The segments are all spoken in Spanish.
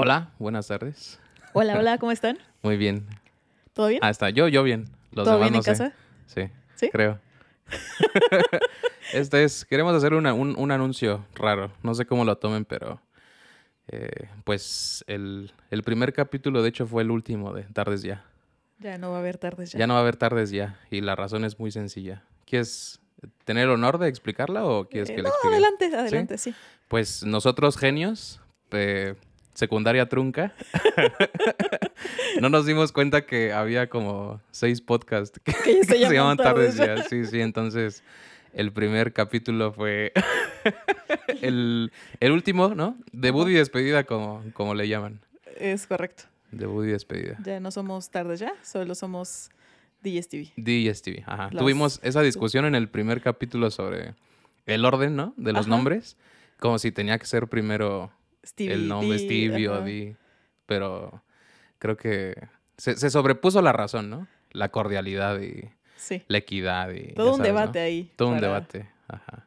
Hola, buenas tardes. Hola, hola, ¿cómo están? Muy bien. ¿Todo bien? Ah, está. Yo, yo bien. Los ¿Todo demás bien no en sé. casa? Sí, ¿Sí? creo. este es, queremos hacer una- un, un anuncio raro. No sé cómo lo tomen, pero eh, pues el, el primer capítulo, de hecho, fue el último de Tardes Ya. Ya no va a haber tardes ya. Ya no va a haber Tardes Ya. Y la razón es muy sencilla. ¿Quieres tener el honor de explicarla o quieres Eh, que la no, explique? adelante, adelante, sí. Pues nosotros genios, eh, secundaria trunca, no nos dimos cuenta que había como seis podcasts que, se llaman tardes Tardes ya. Sí, sí, entonces el primer capítulo fue el, el último, ¿no? Debut y despedida, como, como le llaman. Es correcto. Debut y despedida. Ya no somos tardes ya, solo somos DSTV. DSTV, ajá. Las- Tuvimos esa discusión en el primer capítulo sobre el orden, ¿no? De los Ajá. nombres. Como si tenía que ser primero Stevie, el nombre D, Stevie o. D. Pero creo que se, se sobrepuso la razón, ¿no? La cordialidad y Sí. la equidad y... Todo un sabes, ¿no? debate ahí. Todo un debate. Ajá.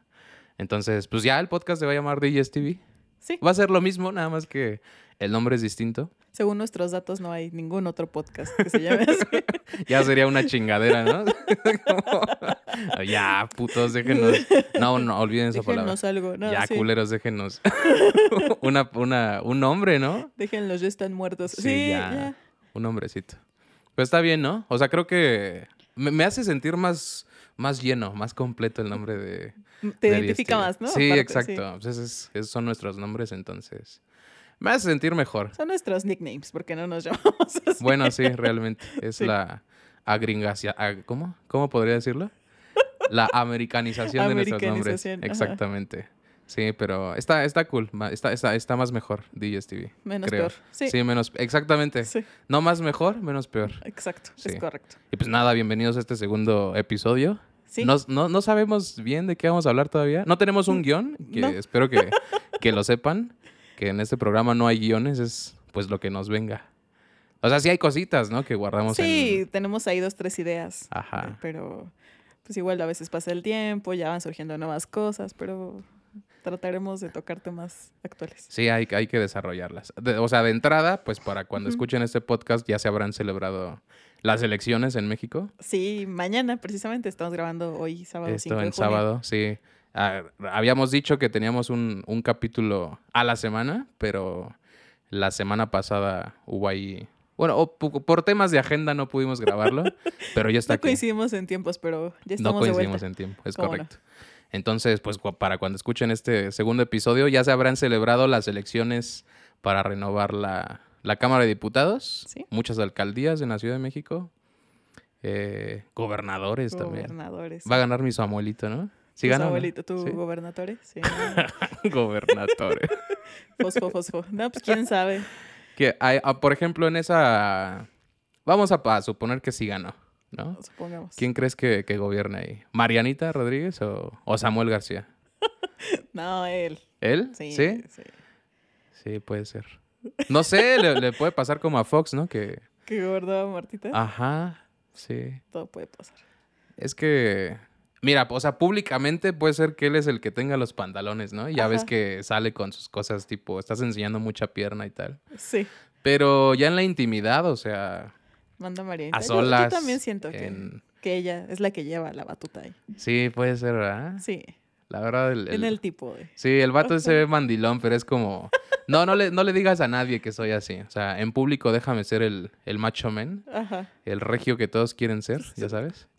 Entonces, pues ya el podcast se va a llamar DSTV. Sí. Va a ser lo mismo, nada más que el nombre es distinto. Según nuestros datos, no hay ningún otro podcast que se llame así. Ya sería una chingadera, ¿no? Como, ya, putos, déjenos. No, no, olviden esa palabra. Déjennos algo. No, ya, sí. culeros, déjenos. una, una, un nombre, ¿no? Déjenlos, ya están muertos. Sí, Sí, ya. ya. Un hombrecito. Pero está bien, ¿no? O sea, creo que me, me hace sentir más, más lleno, más completo el nombre de. Te de identifica más, ¿no? Sí, Aparte, exacto. Pues esos, esos son nuestros nombres, entonces. Me hace sentir mejor. Son nuestros nicknames, porque no nos llamamos así. Bueno, sí, realmente. Es Sí. la agringacia. ag- ¿Cómo? ¿Cómo podría decirlo? La americanización de nuestros nombres. Americanización, ajá. Exactamente. Sí, pero está, está cool. Está, está, está más mejor DSTV. Menos creo. peor. Sí. Sí, menos. Exactamente. Sí, No más mejor, menos peor. exacto. Sí. Es correcto. Y pues nada, bienvenidos a este segundo episodio. Sí. No, no, no sabemos bien de qué vamos a hablar todavía. No tenemos un guion, que No. espero que, que lo sepan, que en este programa no hay guiones, es pues lo que nos venga. O sea, sí hay cositas, ¿no? Que guardamos Sí, en... tenemos ahí dos, tres ideas. Ajá. eh, Pero pues igual a veces pasa el tiempo, ya van surgiendo nuevas cosas, pero trataremos de tocar temas actuales. Sí, hay, hay que desarrollarlas. De- o sea, de entrada, pues para cuando escuchen este podcast ya se habrán celebrado las elecciones en México. Sí, mañana precisamente estamos grabando hoy sábado 5 Esto de en junio. sábado, sí. Ah, habíamos dicho que teníamos un, un capítulo a la semana, pero la semana pasada hubo ahí... Bueno, o pu- por temas de agenda no pudimos grabarlo, pero ya está No aquí. coincidimos en tiempos, pero ya No estamos de coincidimos vuelta. en tiempo, es ¿Cómo no? correcto. Entonces, pues para cuando escuchen este segundo episodio, ya se habrán celebrado las elecciones para renovar la, la Cámara de Diputados, Sí. muchas alcaldías en la Ciudad de México, eh, gobernadores también. Gobernadores. Va a ganar mi Samuelito, ¿no? Sí gana. ¿o no? abuelito, tu Sí. gobernatore. Sí. Gobernadores. fosfo, fosfo. No, pues quién sabe. que, hay- ah, por ejemplo, en esa... Vamos a, a suponer que sí ganó, ¿no? Supongamos. ¿Quién crees que, que gobierna ahí? ¿Marianita Rodríguez o, o Samuel García? No, él. ¿Él? Sí. ¿Sí? sí. Sí, puede ser. No sé, le, le puede pasar como a Fox, ¿no? Que... Que gobernaba Martita. Ajá, sí. Todo puede pasar. Es que... Mira, o sea, públicamente puede ser que él es el que tenga los pantalones, ¿no? Ya ves que sale con sus cosas tipo, estás enseñando mucha pierna y tal. Sí. Pero ya en la intimidad, o sea, Manda Marianita. a Yo- solas. Yo, también siento que, que ella es la que lleva la batuta ahí. Sí, puede ser, ¿verdad? Sí. La verdad, el, En el- tipo de. Sí, el vato se ve mandilón, pero es como... No, no le, no le digas a nadie que soy así. O sea, en público déjame ser el, el macho men, Aja. el regio que todos quieren ser, ya sabes.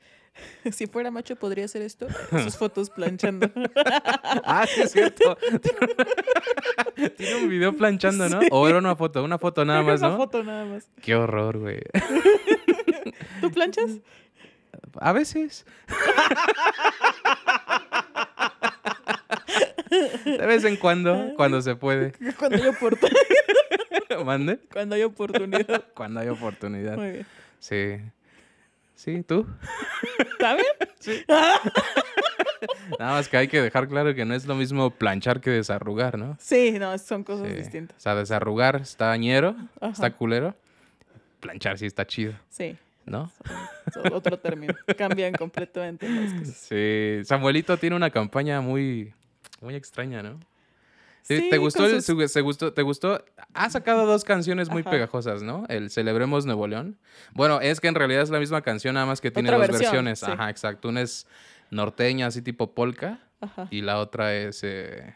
Si fuera macho, podría hacer esto. Sus fotos planchando. Ah, sí, es cierto. Tiene un video planchando, ¿no? O era una foto, una foto nada más, Una ¿no? foto nada más. Qué horror, güey. ¿Tú planchas? A veces. De vez en cuando, cuando se puede. Cuando hay oportunidad. Mande. Cuando hay oportunidad. Cuando hay oportunidad. Muy bien. Sí. Sí, tú. ¿Está bien? Nada más que hay que dejar claro que no es lo mismo planchar que desarrugar, ¿no? Sí, no, son cosas Sí. distintas. O sea, desarrugar está ñero, Ajá. está culero. Planchar sí está chido, Sí, ¿no? otro término. Cambian completamente las cosas. Sí. Samuelito tiene una campaña muy, muy extraña, ¿no? ¿Sí? ¿Te gustó, sus- su- se gustó, ¿Te gustó? Ha sacado dos canciones muy Ajá. pegajosas, ¿no? El Celebremos Nuevo León. Bueno, es que en realidad es la misma canción, nada más que tiene dos versión, versiones. sí. Ajá, exacto. Una es norteña, así tipo polka, Ajá. y la otra es eh,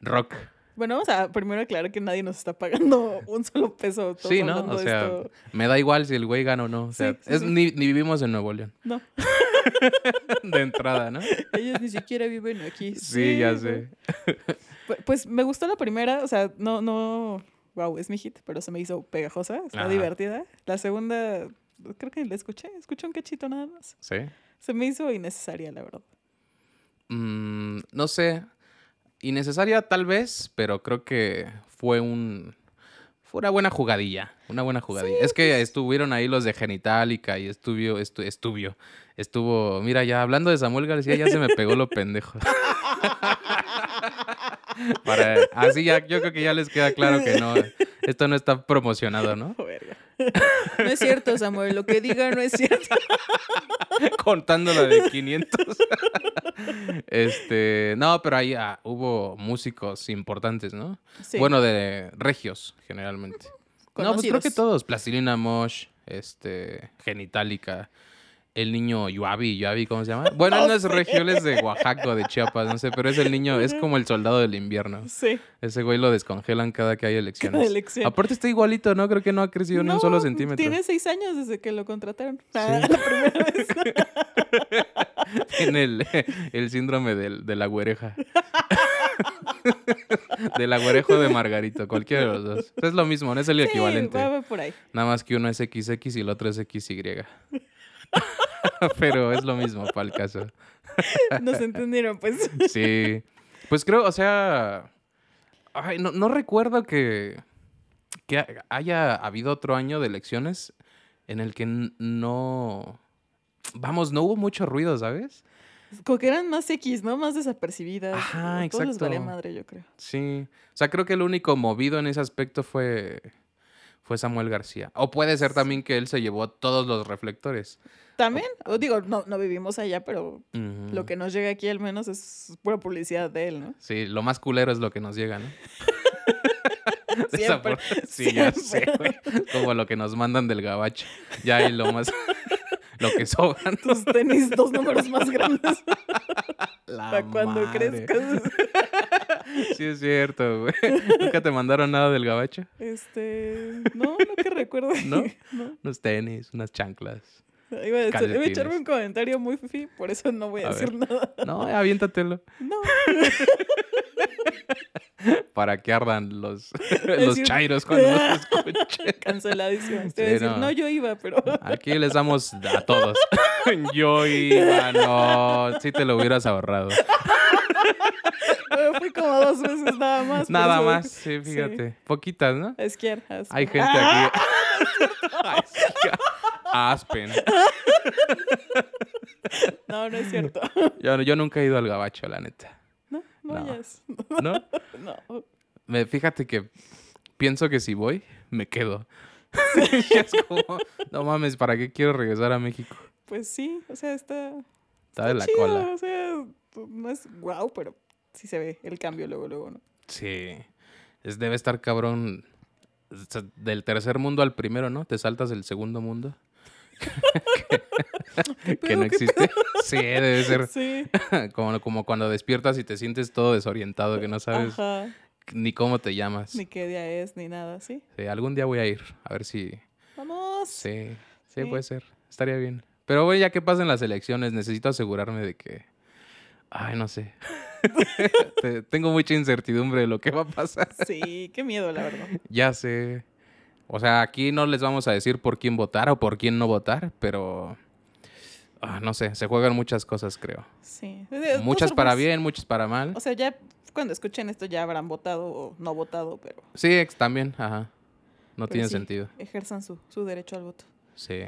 rock. Bueno, vamos a primero aclarar que nadie nos está pagando un solo peso. todos Sí, ¿no? O sea, esto. me da igual si el güey gana o no. O sea, Sí, es. Ni, ni vivimos en Nuevo León. No, De entrada, ¿no? ellos ni siquiera viven aquí. Sí, ya sé. Pu- Pues me gustó la primera, o sea, no, no, wow, es mi hit, pero se me hizo pegajosa, está Ajá. divertida. La segunda, creo que la escuché, escuché un cachito nada más. Sí. Se me hizo innecesaria, la verdad. Mm, no sé. Innecesaria tal vez, pero creo que fue un. Fue una buena jugadilla. Una buena jugadilla. es que estuvieron ahí los de Genitalica y estuvo, estu, estuvo, estuvo. Mira, ya hablando de Samuel García, ya se me pegó lo pendejo. Para, así ya, yo creo que ya les queda claro que no. Esto no está promocionado, ¿no? No es cierto, Samuel, lo que diga no es cierto. contando la de 500. este, no, pero ahí ah, hubo músicos importantes, ¿no? Sí. Bueno, de regios, generalmente. No, pues creo que todos. Plastilina Mosh, este, Genitalica, el niño Yuabi, Yuabi, ¿cómo se llama? Bueno, no es regio, él es de Oaxaca de Chiapas, no sé, pero es el niño, es como el soldado del invierno. Sí. Ese güey lo descongelan cada que hay elecciones. Cada elección. Aparte está igualito, ¿no? Creo que no ha crecido ni un solo No, centímetro. Tiene seis años desde que lo contrataron. Ah, la primera vez. Tiene el, el síndrome del, de la güereja. del agüerejo de Margarito, cualquiera de los dos. Es lo mismo, no es el Sí, equivalente. va, va por ahí. Nada más que uno es XX y el otro es XY. Pero es lo mismo para el caso. Nos entendieron, pues. Sí. Pues creo, o sea. ay, no, no recuerdo que, que ha- haya habido otro año de elecciones en el que no. Vamos, no hubo mucho ruido, ¿sabes? Como que eran más X, ¿no? Más desapercibidas. Ajá, A Todos les valía exacto. madre, yo creo. Sí. O sea, creo que el único movido en ese aspecto fue. Fue Samuel García. O puede ser también que él se llevó todos los reflectores. También, o digo, no, no vivimos allá, pero lo que nos llega aquí al menos es pura publicidad de él, ¿no? Sí, lo más culero es lo que nos llega, ¿no? Siempre, Sí, ya sé, güey. Como lo que nos mandan del gabacho. Ya hay lo más. lo que sobran. Tus tenis dos números más grandes La para cuando crezcas. Sí, es cierto, güey. ¿Nunca te mandaron nada del gabacho? Este, no, no que recuerdo. ¿No? no. Unos tenis, unas chanclas. Iba a, decir- iba a echarme un comentario muy fifi, por eso no voy a, A decir ver. nada. No, aviéntatelo. No, Para que ardan los, los decir- chairos cuando nos escuchen. canceladísimo. Te Sí, voy a decir, no. no. yo iba, pero Aquí les damos a todos. Yo iba, no. Si te lo hubieras ahorrado. Fui como dos veces nada más. Nada eso- más, sí, fíjate. Poquitas, ¿no? Esquiar. Hay gente aquí. Ay, sí, Aspen. No, no es cierto. Yo, yo nunca he ido al gabacho, la neta. No, no No. vayas. ¿No? No. Me, fíjate que pienso que si voy, me quedo. Y es como, no mames, ¿para qué quiero regresar a México? Pues sí, o sea, está. Está de la chido, cola. O sea, no es wow, pero sí se ve el cambio luego, luego, ¿no? Sí. Es, debe estar cabrón. Del tercer mundo al primero, ¿no? Te saltas del segundo mundo. que no ¿Qué existe. Sí, debe ser Sí. como, como cuando despiertas y te sientes todo desorientado, que no sabes Ajá. ni cómo te llamas. Ni qué día es, ni nada, ¿sí? Sí, algún día voy a ir, a ver si... Vamos. Sí, sí, Sí. puede ser. Estaría bien. Pero bueno, ya que pasen las elecciones, necesito asegurarme de que... Ay, no sé. Te- Tengo mucha incertidumbre de lo que va a pasar. Sí, qué miedo, la verdad. Ya sé. O sea, aquí no les vamos a decir por quién votar o por quién no votar, pero... ah, no sé, se juegan muchas cosas, creo. Sí. De todas Muchas para bien, muchas para mal. O sea, ya cuando escuchen esto ya habrán votado o no votado, pero. Sí, también, ajá. No pero tiene sí, sentido. Ejerzan su, su derecho al voto. Sí.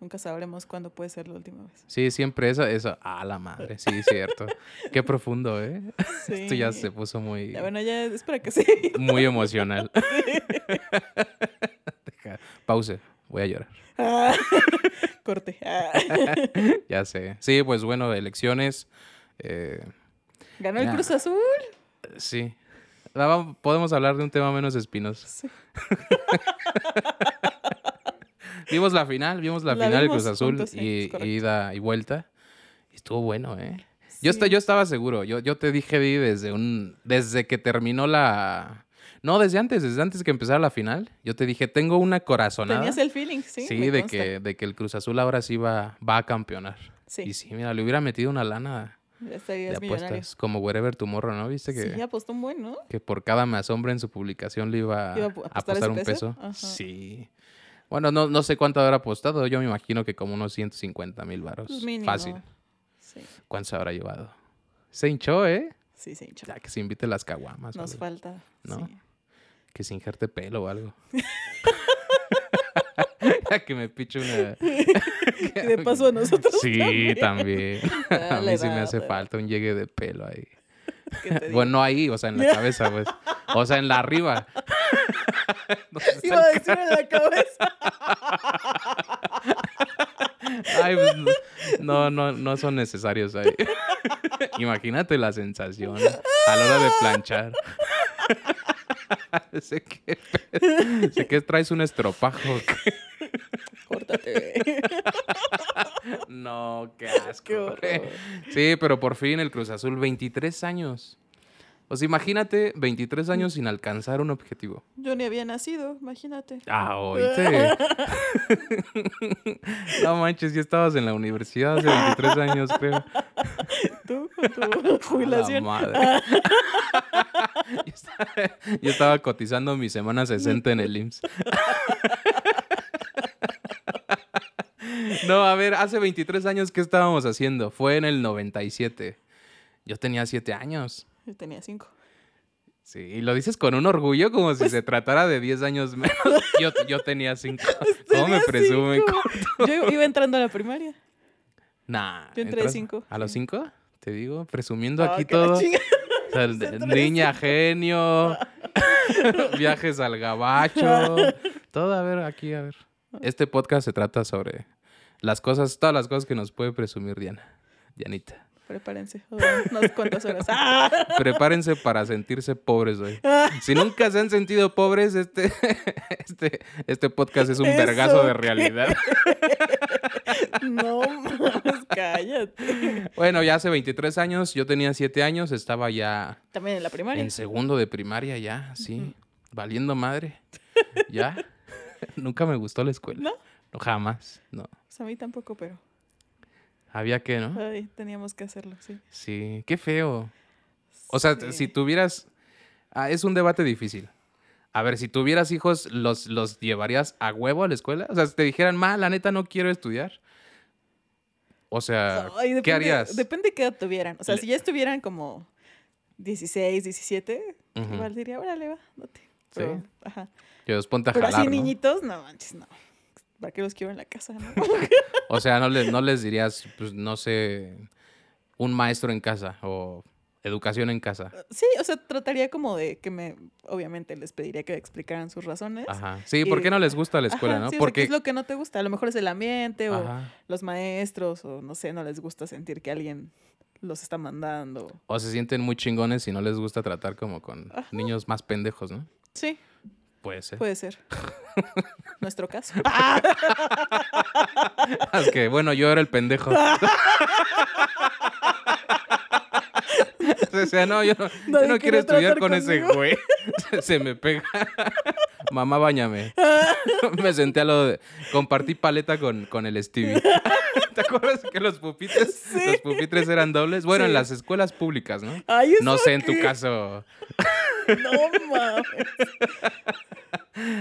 Nunca sabremos cuándo puede ser la última vez. Sí, siempre eso, eso. Ah, la madre, sí, cierto. Qué profundo, ¿eh? Sí. Esto ya se puso muy, Ya, bueno, ya es para que sí. muy emocional. Deja, pause, voy a llorar. Ah, Corte. Ah. Ya sé. Sí, pues bueno, elecciones. eh, Ganó el. Cruz Azul. sí. Vam- Podemos hablar de un tema menos espinoso. Sí. Vimos la final, vimos la, La final del vimos Cruz Azul juntos, y correcto. ida y vuelta. Y estuvo bueno, ¿eh? Yo, Sí. esta- yo estaba seguro. Yo, yo te dije, Di, desde un. Desde que terminó la. No, desde antes, desde antes que empezara la final. Yo te dije, tengo una corazonada. Tenías el feeling, sí. Sí, de que, de que el Cruz Azul ahora sí va, va a campeonar. Sí, Y sí, mira, le hubiera metido una lana de estarías millonario. apuestas. Como Wherever Tomorrow, ¿no? ¿Viste que, Sí, apostó un buen, ¿no? que por cada me asombra en su publicación le iba, ¿Iba a a apostar apostar un peso? peso? Sí. Bueno, no, no sé cuánto habrá apostado. Yo me imagino que como unos 150 mil baros. Pues mínimo. Fácil. Sí, ¿Cuánto se habrá llevado? Se hinchó, ¿eh? sí, se hinchó. Ya que se invite las caguamas. Nos falta. ¿No? sí. Que se injerte pelo o algo. Que me piche una... De paso a nosotros. Sí, también. A Dale, mí sí me hace falta un llegue de pelo ahí. Bueno, no ahí, o sea, en la cabeza, pues. O sea, en la arriba. ¿Dónde está Iba a decir en la cabeza. Ay, pues, no, no, no son necesarios ahí. Imagínate la sensación a la hora de planchar. sé, que, sé que traes un estropajo. Córtate. No, qué asco. Qué horror. Sí, pero por fin el Cruz Azul, 23 años. O sea, imagínate 23 años sin alcanzar un objetivo. Yo ni había nacido, imagínate. Ah, oíste. no manches, ya estabas en la universidad hace 23 años, creo. Tú con tu A la jubilación. madre. yo, estaba, yo estaba cotizando mi semana 60 en el IMSS. No, a ver, hace 23 años, ¿qué estábamos haciendo? Fue en el 97. Yo tenía 7 años. Yo tenía cinco. Sí, y lo dices con un orgullo como si se tratara de 10 años menos. Yo, yo tenía 5. ¿Cómo me presumen? Yo iba entrando a la primaria. Nah. Yo entré de ¿entras cinco, ¿A los sí. 5? Te digo, presumiendo Ah, aquí todo. O sea, niña genio, viajes al gabacho, todo, a ver, aquí, a ver. Este podcast se trata sobre las cosas, todas las cosas que nos puede presumir Diana, Dianita. Prepárense. Unas cuantas horas. ¡Ah! Prepárense para sentirse pobres hoy. Si nunca se han sentido pobres, este, este, este podcast es un ¿Eso vergazo de realidad. No mames, cállate. Bueno, ya hace 23 años, yo tenía 7 años, estaba ya También en la primaria. En segundo de primaria ya, sí. Valiendo madre. Ya. Nunca me gustó la escuela. ¿No? No, jamás. No. Pues a mí tampoco, pero Había que, ¿no? ay, teníamos que hacerlo, sí. Sí. Qué feo. O sea, Sí. si tuvieras... Ah, es un debate difícil. A ver, si tuvieras hijos, ¿los, ¿los llevarías a huevo a la escuela? O sea, si te dijeran, ma, la neta no quiero estudiar. O sea, Ay, ¿qué harías? Depende qué edad tuvieran. O sea, Le- si ya estuvieran como 16, 17, Ujú. igual diría, órale, va, date. Pero, Sí. ajá. Que los ponte a Pero jalar, así ¿no? niñitos, no manches, no. ¿Para qué los quiero en la casa, no? O sea, no les, no les dirías, pues, no sé, un maestro en casa o educación en casa. sí, o sea, trataría como de que me, obviamente les pediría que explicaran sus razones. Ajá. Sí, ¿por qué no les gusta la escuela, Ajá, no? sí, o sea, ¿qué Porque es lo que no te gusta? A lo mejor es el ambiente o Ajá. los maestros o no sé, no les gusta sentir que alguien los está mandando. O se sienten muy chingones y no les gusta tratar como con niños más pendejos, ¿no? Sí, Puede ser. puede ser. Nuestro caso. Es que, bueno, yo era el pendejo. o sea, no, yo no, yo no quiero estudiar con ese güey. Se me pega. Mamá, bañame. me senté a lo de... Compartí paleta con, con el Stevie. ¿Te acuerdas que los pupitres, los pupitres eran dobles? Bueno, en las escuelas públicas, ¿no? Ay, No ¿eso sé en tu caso. No mames.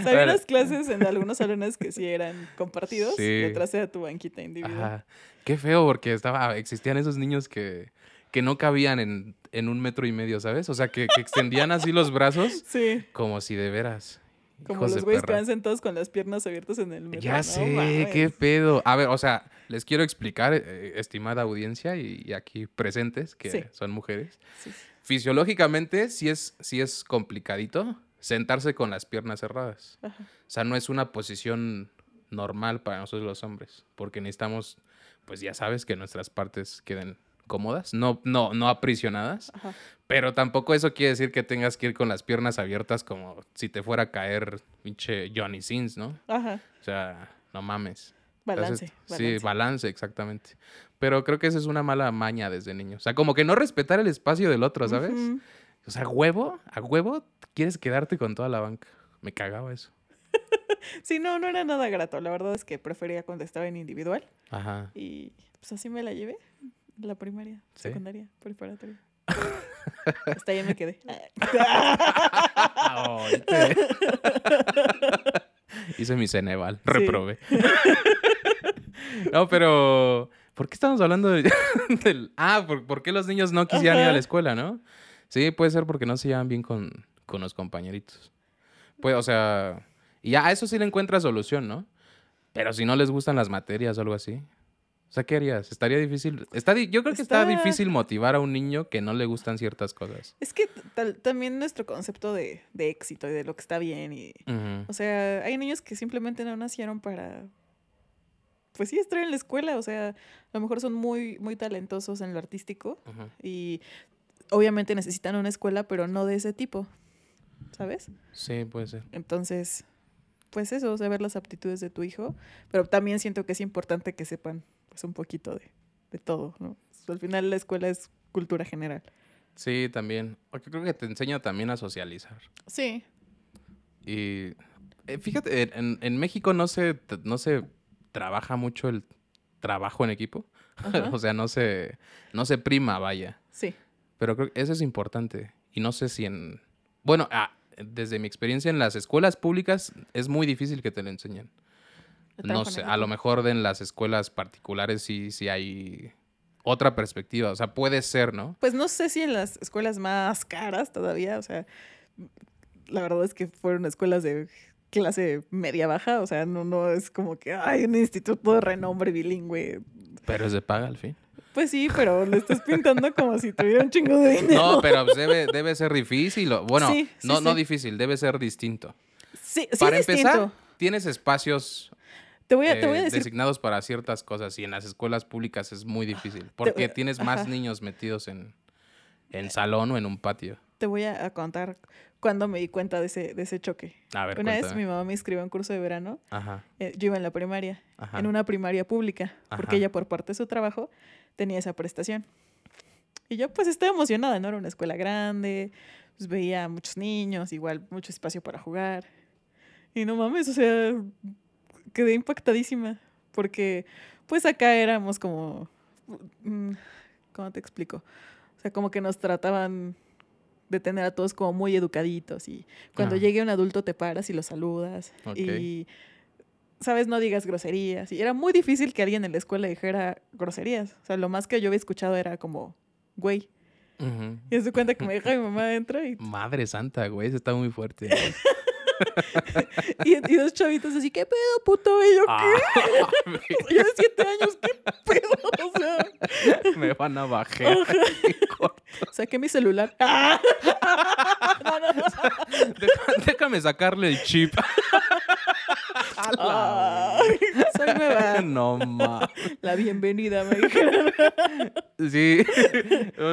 Había unas clases en algunos salones que sí eran compartidos Sí. atrás era tu banquita individual. Ajá. Qué feo, porque estaba, existían esos niños que, que no cabían en, en un metro y medio, ¿sabes? O sea, que, que extendían así los brazos Sí, como si de veras. como hijos los de güeyes que van sentados con las piernas abiertas en el metro. Ya no sé, mames. qué pedo. A ver, o sea, les quiero explicar, eh, estimada audiencia y, y aquí presentes, que Sí. son mujeres. Sí, sí. Fisiológicamente sí es, sí es complicadito sentarse con las piernas cerradas. Ajá. O sea, no es una posición normal para nosotros los hombres, porque necesitamos, pues ya sabes, que nuestras partes queden cómodas, no, no, no aprisionadas, Ajá. pero tampoco eso quiere decir que tengas que ir con las piernas abiertas como si te fuera a caer pinche Johnny Sins, ¿no? Ajá. O sea, no mames. Balance. Entonces, balance. Sí, balance, exactamente. Pero creo que esa es una mala maña desde niño. O sea, como que no respetar el espacio del otro, ¿sabes? O sea, huevo, a huevo, quieres quedarte con toda la banca. Me cagaba eso. Sí, no, no era nada grato. La verdad es que prefería cuando estaba en individual. Ajá. Y pues así me la llevé. La primaria, ¿Sí? secundaria, preparatoria. Hasta ahí me quedé. Hice mi Ceneval, reprobé. no, pero. ¿Por qué estamos hablando de- del. Ah, ¿por, por qué los niños no quisieran ir a la escuela, no? Sí, puede ser porque no se llevan bien con, con los compañeritos. Pues, o sea. Y ya a eso sí le encuentra solución, ¿no? Pero si no les gustan las materias o algo así. O sea, ¿qué harías? Estaría difícil. Está, yo creo que está... Está- difícil motivar a un niño que no le gustan ciertas cosas. Es que también nuestro concepto de, de éxito y de lo que está bien y... O sea, hay niños que simplemente no nacieron para... Pues sí, estar en la escuela. O sea, a lo mejor son muy, muy talentosos en lo artístico y obviamente necesitan una escuela, pero no de ese tipo. ¿Sabes? Sí, puede ser. Entonces, pues eso, saber las aptitudes de tu hijo, pero también siento que es importante que sepan pues un poquito de, de todo, ¿no? Al final la escuela es cultura general. Sí, también. Porque creo que te enseña también a socializar. Sí. Y eh, fíjate, en- en, México no se, no se trabaja mucho el trabajo en equipo. O sea, no se, no se prima, vaya. Sí. Pero creo que eso es importante. Y no sé si en... Bueno, ah, desde mi experiencia en las escuelas públicas es muy difícil que te lo enseñen. No sé, a lo mejor de en las escuelas particulares sí, sí hay otra perspectiva. O sea, puede ser, ¿no? Pues no sé si en las escuelas más caras todavía, o sea, la verdad es que fueron escuelas de clase media baja, o sea, no, no es como que hay un instituto de renombre bilingüe. Pero es de paga al fin. Pues sí, pero lo estás pintando como si tuviera un chingo de dinero. No, pero debe, debe ser difícil. Bueno, Sí, sí, no, no difícil, debe ser distinto. Sí, sí para empezar, distinto. tienes espacios Te voy a, te voy a eh, decir designados para ciertas cosas y en las escuelas públicas es muy difícil porque tienes más ajá. niños metidos en, en salón o en un patio. te voy a contar cuando me di cuenta de ese, de ese choque. A ver, Una vez cuéntame. mi mamá me inscribió a un curso de verano. Ajá, eh, yo iba en la primaria, ajá. en una primaria pública, porque Ajá. ella por parte de su trabajo tenía esa prestación. Y yo pues estaba emocionada, ¿no? Era una escuela grande, pues veía a muchos niños, igual mucho espacio para jugar. Y no mames, o sea, quedé impactadísima, porque pues acá éramos como, mm, ¿cómo te explico? O sea, como que nos trataban de tener a todos como muy educaditos y cuando Ajá. llegue un adulto te paras y lo saludas y sabes no digas groserías. Y era muy difícil que alguien en la escuela dijera groserías. O sea lo más que yo había escuchado era como güey Ujú. y se cuenta que me deja mi mamá adentro y, Madre santa, güey, eso está muy fuerte. y, y dos chavitos así qué pedo puto y yo Ah, qué yo de siete años qué pedo o sea me van a bajar. saqué mi celular ¡Ah! no, no, no. Deja- déjame sacarle el chip. Ay, soy nueva. No ma. La bienvenida, me dijeron. Sí.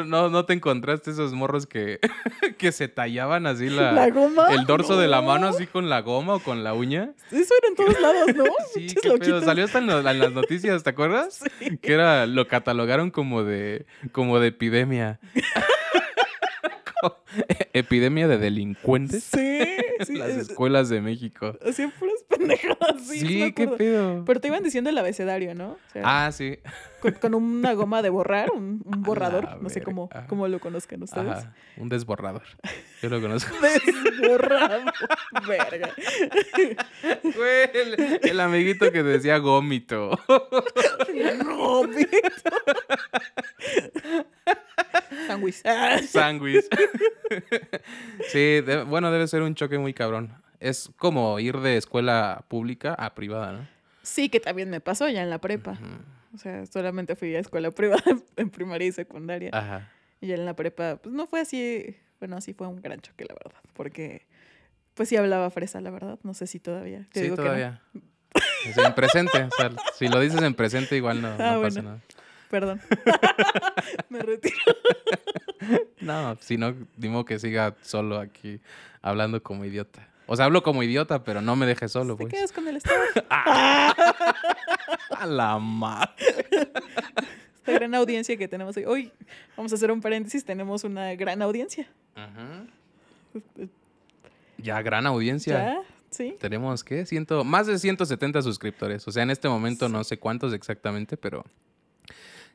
No, no te encontraste esos morros que, que se tallaban así la, ¿La goma? el dorso de la mano No. así con la goma o con la uña. Eso era en todos lados, ¿no? Sí, loquitos. Salió hasta en, las noticias, ¿te acuerdas? Sí. Que era, lo catalogaron como de, como de epidemia. Epidemia de delincuentes Sí, sí. en las es- escuelas de México. Hacían puras pendejadas. Sí, Sí, qué pedo. Pero te iban diciendo el abecedario, ¿no? O sea, Ah, sí. con, con una goma de borrar, un, un borrador. No sé cómo, cómo lo conozcan ustedes. Ajá. Un desborrador. Yo lo conozco. Desborrado. Verga. Güey, el, el amiguito que decía gómito. Gómito. Ah, Sándwich. Sí, de- bueno, debe ser un choque muy cabrón. Es como ir de escuela pública a privada, ¿no? Sí, que también me pasó ya en la prepa. O sea, solamente fui a escuela privada en primaria y secundaria. Ajá. Y ya en la prepa, pues no fue así. Bueno, sí fue un gran choque, la verdad. Porque, pues sí hablaba fresa, la verdad. No sé si todavía. Te Sí, digo que no. todavía. En presente. O sea, si lo dices en presente, igual no, no Ah, pasa bueno. nada. Perdón. Me retiro. No, si no, dimo que siga solo aquí hablando como idiota. O sea, hablo como idiota, pero no me dejes solo, Te pues. quedas con el estado. A la madre. Esta gran audiencia que tenemos hoy. Hoy, vamos a hacer un paréntesis, tenemos una gran audiencia. Ya, gran audiencia. ¿Ya? ¿Sí? Tenemos, ¿qué? Ciento, más de 170 suscriptores. O sea, en este momento Sí. no sé cuántos exactamente, pero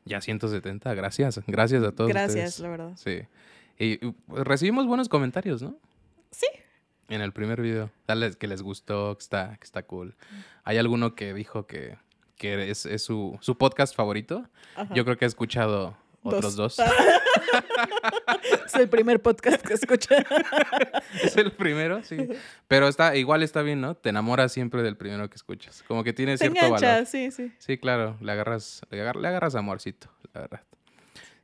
ya 170. Gracias. Gracias a todos Gracias, ustedes. la verdad. Sí. Y y, pues, recibimos buenos comentarios, ¿no? Sí. En el primer video. Dale que les gustó, que está, que está cool. Hay alguno que dijo que, que es, es su, su podcast favorito. Ajá. Yo creo que he escuchado otros dos. es el primer podcast que escuché. es el primero, sí. Pero está, igual está bien, ¿no? Te enamoras siempre del primero que escuchas. Como que tiene Te cierto engancha, valor. sí, sí. Sí, claro, le agarras, le agar- le agarras amorcito, la verdad.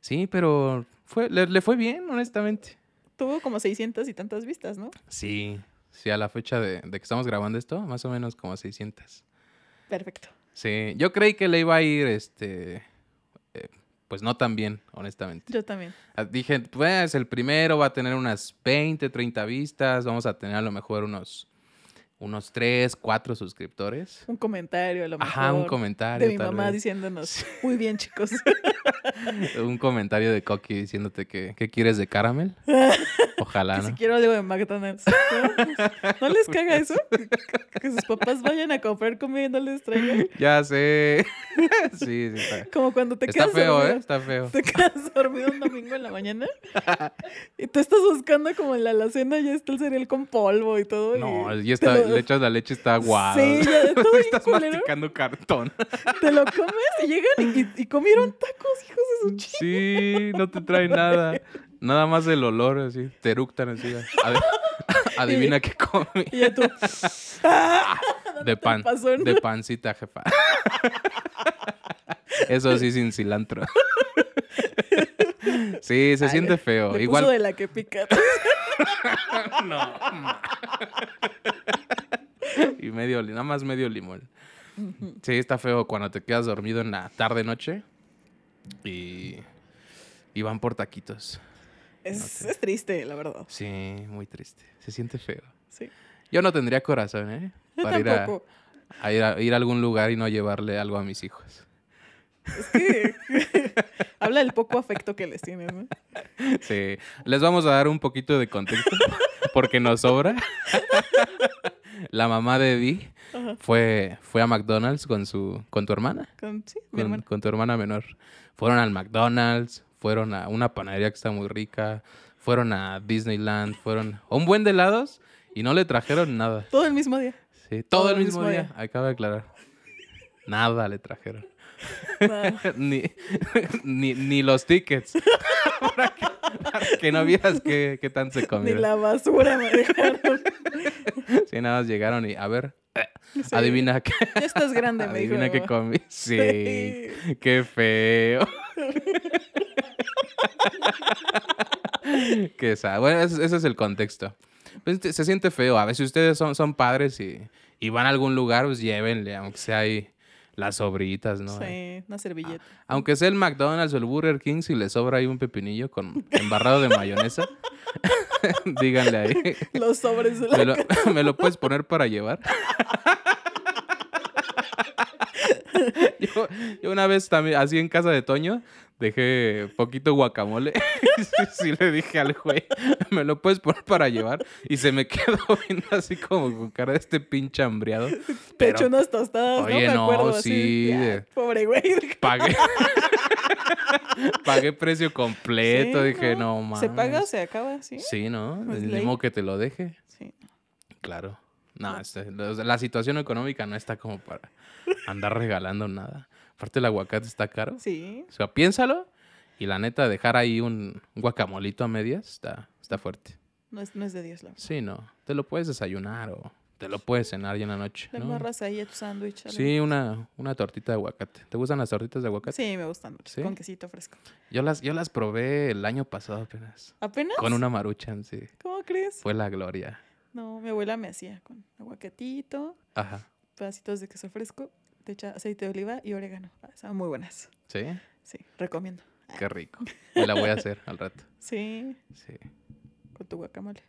Sí, pero fue, le, le fue bien, honestamente. Tuvo como 600 y tantas vistas, ¿no? Sí, sí, a la fecha de, de que estamos grabando esto, más o menos como 600. Perfecto. Sí, yo creí que le iba a ir, este, pues no tan bien, honestamente. Yo también. Ah, Dije, pues el primero va a tener unas 20, 30 vistas, vamos a tener a lo mejor unos, unos 3, 4 suscriptores. Un comentario a lo mejor. Ajá, un comentario. De mi mamá vez. diciéndonos, muy bien, chicos. Un comentario de Coqui diciéndote que, ¿qué quieres de caramel? Ojalá, que si ¿no? quiero algo de McDonald's. ¿No, ¿No les caga eso? Que, que sus papás vayan a comprar comida y no les traigan. Ya sé. sí, sí, está, Como cuando te está quedas feo, dormido. ¿eh? Está feo. Te quedas dormido un domingo en la mañana y tú estás buscando como en la alacena ya está el cereal con polvo y todo. No, y y está, le echas la leche, está aguado. Sí, ya, todo Estás culero. masticando cartón. Te lo comes y llegan y, y comieron tacos, hijos de su chica. Sí, no te trae nada. Nada más el olor, así. Te eructan así. Adivina qué come. Y ya tú. ¡ah! De pan. pasón. De pancita, jefa. Eso sí, sin cilantro. Sí, se Ay, siente feo. Le Igual. puso de la que pica. No. Y medio, nada más medio limón. Sí, está feo cuando te quedas dormido en la tarde noche y, y van por taquitos. Es, es triste, la verdad. Sí, muy triste. Se siente feo. Sí. Yo no tendría corazón, ¿eh? Para ir a, ir a ir a algún lugar y no llevarle algo a mis hijos. Es que habla del poco afecto que les tienes, ¿no? Sí. Les vamos a dar un poquito de contexto porque nos sobra. La mamá de Ajá. fue, fue a McDonald's con su con tu hermana. Con, sí, mi con, hermana. con tu hermana menor. Fueron al McDonald's, fueron a una panadería que está muy rica, fueron a Disneyland, fueron a un buen de helados y no le trajeron nada. Todo el mismo día. Sí, todo, el mismo, día. Acaba de aclarar. Nada le trajeron. Ni, ni, ni los tickets. para, que, para que no vieras qué, qué tan se Ni comieron. la basura me dejaron. Sí, nada más llegaron y a ver, Sí. adivina qué. Ya estás grande, me dijo. Adivina qué comí. Sí, Sí. qué feo. que sa- Bueno, ese, ese es el contexto. Pues, se siente feo. A veces ustedes son, son padres y, y van a algún lugar, pues llévenle, aunque sea ahí las sobritas, ¿no? Sí, una servilleta. Aunque sea el McDonald's o el Burger King, si le sobra ahí un pepinillo con embarrado de mayonesa, díganle ahí. Los sobres de la ¿Me lo, casa. ¿Me lo puedes poner para llevar? yo, yo una vez también, así en casa de Toño, dejé poquito guacamole. sí, le dije al güey, ¿me lo puedes poner para llevar? Y se me quedó viendo así como con cara de este pinche hambriado. Te echo unas tostadas, ¿no? Oye, Me no, acuerdo así. sí, de- Pobre güey. pagué. pagué precio completo. Sí, dije, no, mames. Se paga, se acaba, ¿sí? Sí, ¿no? Es Ni ley. modo que te lo deje. Sí. Claro. No, este, la situación económica no está como para andar regalando nada. Aparte, el aguacate está caro. Sí. O sea, piénsalo. Y la neta, dejar ahí un guacamolito a medias está, está fuerte. No es, no es de Dios, la verdad. Sí, no. Te lo puedes desayunar o te lo puedes cenar ya en la noche. Le ¿no? embarras ahí a tu sándwich. Sí, una, una tortita de aguacate. ¿Te gustan las tortitas de aguacate? Sí, me gustan mucho. ¿Sí? Con quesito fresco. Yo las, yo las probé el año pasado apenas. ¿Apenas? Con una maruchan, sí. ¿Cómo crees? Fue la gloria. No, mi abuela me hacía con aguacatito, Ajá. pedacitos de queso fresco, te echa aceite de oliva y orégano. Ah, Estaban muy buenas. ¿Sí? Sí, recomiendo. Qué rico. Me la voy a hacer al rato. Sí, Sí. con tu guacamole.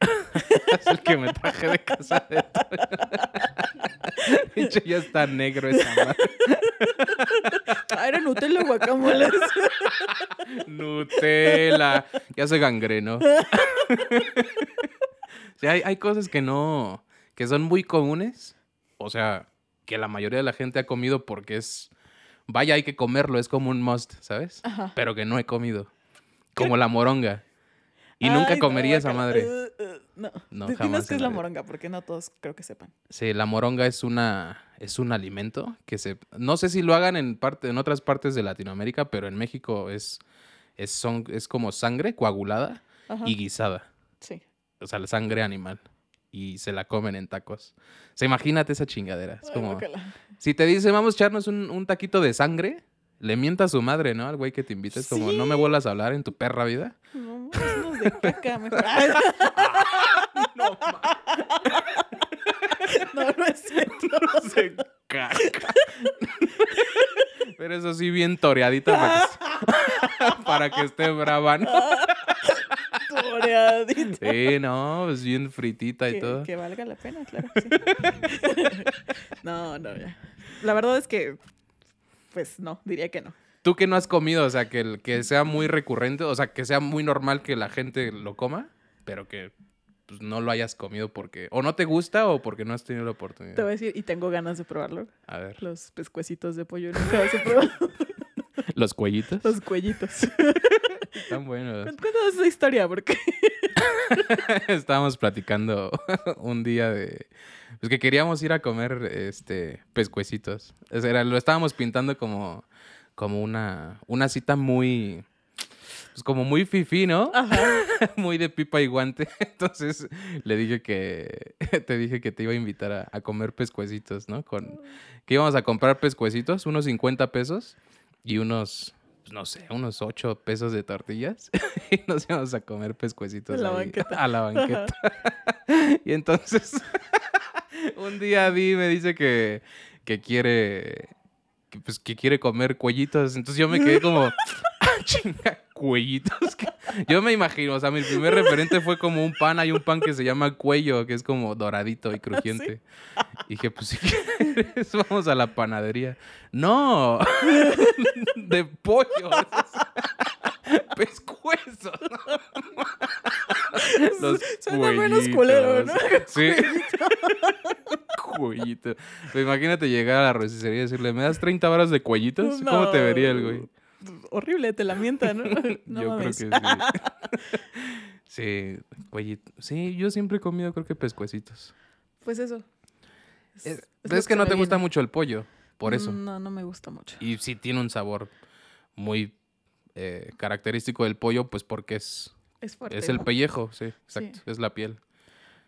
Es el que me traje de casa de. De hecho, ya está negro esa madre. Ah, era Nutella guacamole. Nutella. Ya se gangreno. Sí, hay, hay cosas que no. que son muy comunes. O sea, que la mayoría de la gente ha comido porque es. Vaya, hay que comerlo, es como un must, ¿sabes? Ajá. Pero que no he comido. Como la moronga. Y nunca no, comería esa madre. Uh, uh, no, No, jamás qué es la moronga, porque no todos creo que sepan. Sí, la moronga es una es un alimento que se no sé si lo hagan en parte en otras partes de Latinoamérica, pero en México es es son es como sangre coagulada Ajá. y guisada, Sí. o sea, la sangre animal y se la comen en tacos. O sea, imagínate esa chingadera, es como si te dice, "Vamos a echarnos un, un taquito de sangre", le mienta a su madre, ¿no? Al güey que te invita, es como, "No me Sí. vuelvas a hablar en tu perra vida." No, unos de caca mejor. No, no, no es cierto. se caca. Pero eso sí, bien toreadita para que, para que esté brava, ¿no? Sí, no, pues bien fritita y todo. que valga la pena, claro. que sí. no, no, ya. La verdad es que, pues no, diría que no. ¿Tú que no has comido? O sea, que, el- que sea muy recurrente, o sea, que sea muy normal que la gente lo coma, pero que pues, no lo hayas comido porque o no te gusta o porque no has tenido la Te oportunidad. voy a decir, y tengo ganas de probarlo. A ver, Los pescuecitos de pollo nunca los he probado. los cuellitos Los cuellitos. están buenos. Cuéntanos esa historia, porque Estábamos platicando un día de pues que queríamos ir a comer este pescuecitos. Sea, era- lo estábamos pintando como como una una cita muy pues como muy fifí, ¿no? Ajá. muy de pipa y guante. Entonces le dije que te dije que te iba a invitar a, a comer pescuecitos, ¿no? Con que íbamos a comprar pescuecitos, unos 50 pesos y unos pues, no sé, unos 8 pesos de tortillas y nos íbamos a comer pescuecitos A la ahí, banqueta. a la banqueta. Y entonces, un día Di me dice que, que quiere, que, pues, que quiere comer cuellitos. Entonces yo me quedé como, "Ah, chinga, cuellitos. que-". Yo me imagino, o sea, mi primer referente fue como un pan, hay un pan que se llama cuello, que es como doradito y crujiente. Y dije, pues si quieres, vamos a la panadería. No, de pollo. Pescuezos. Los Suena menos culero, ¿no? Sí. Cuellito. Pero imagínate llegar a la rosticería y decirle, ¿me das 30 varas de cuellitos? ¿Cómo te vería el güey? Horrible, te la mienta, ¿no? No yo mames. creo que sí. sí, cuellito. Sí, yo siempre he comido creo que pescuecitos. Pues eso. Es, es lo que no te gusta mucho el pollo, por eso. No, no me gusta mucho. Y sí tiene un sabor muy eh, característico del pollo, pues porque es, Es fuerte. es el pellejo, sí, exacto, Sí. es la piel.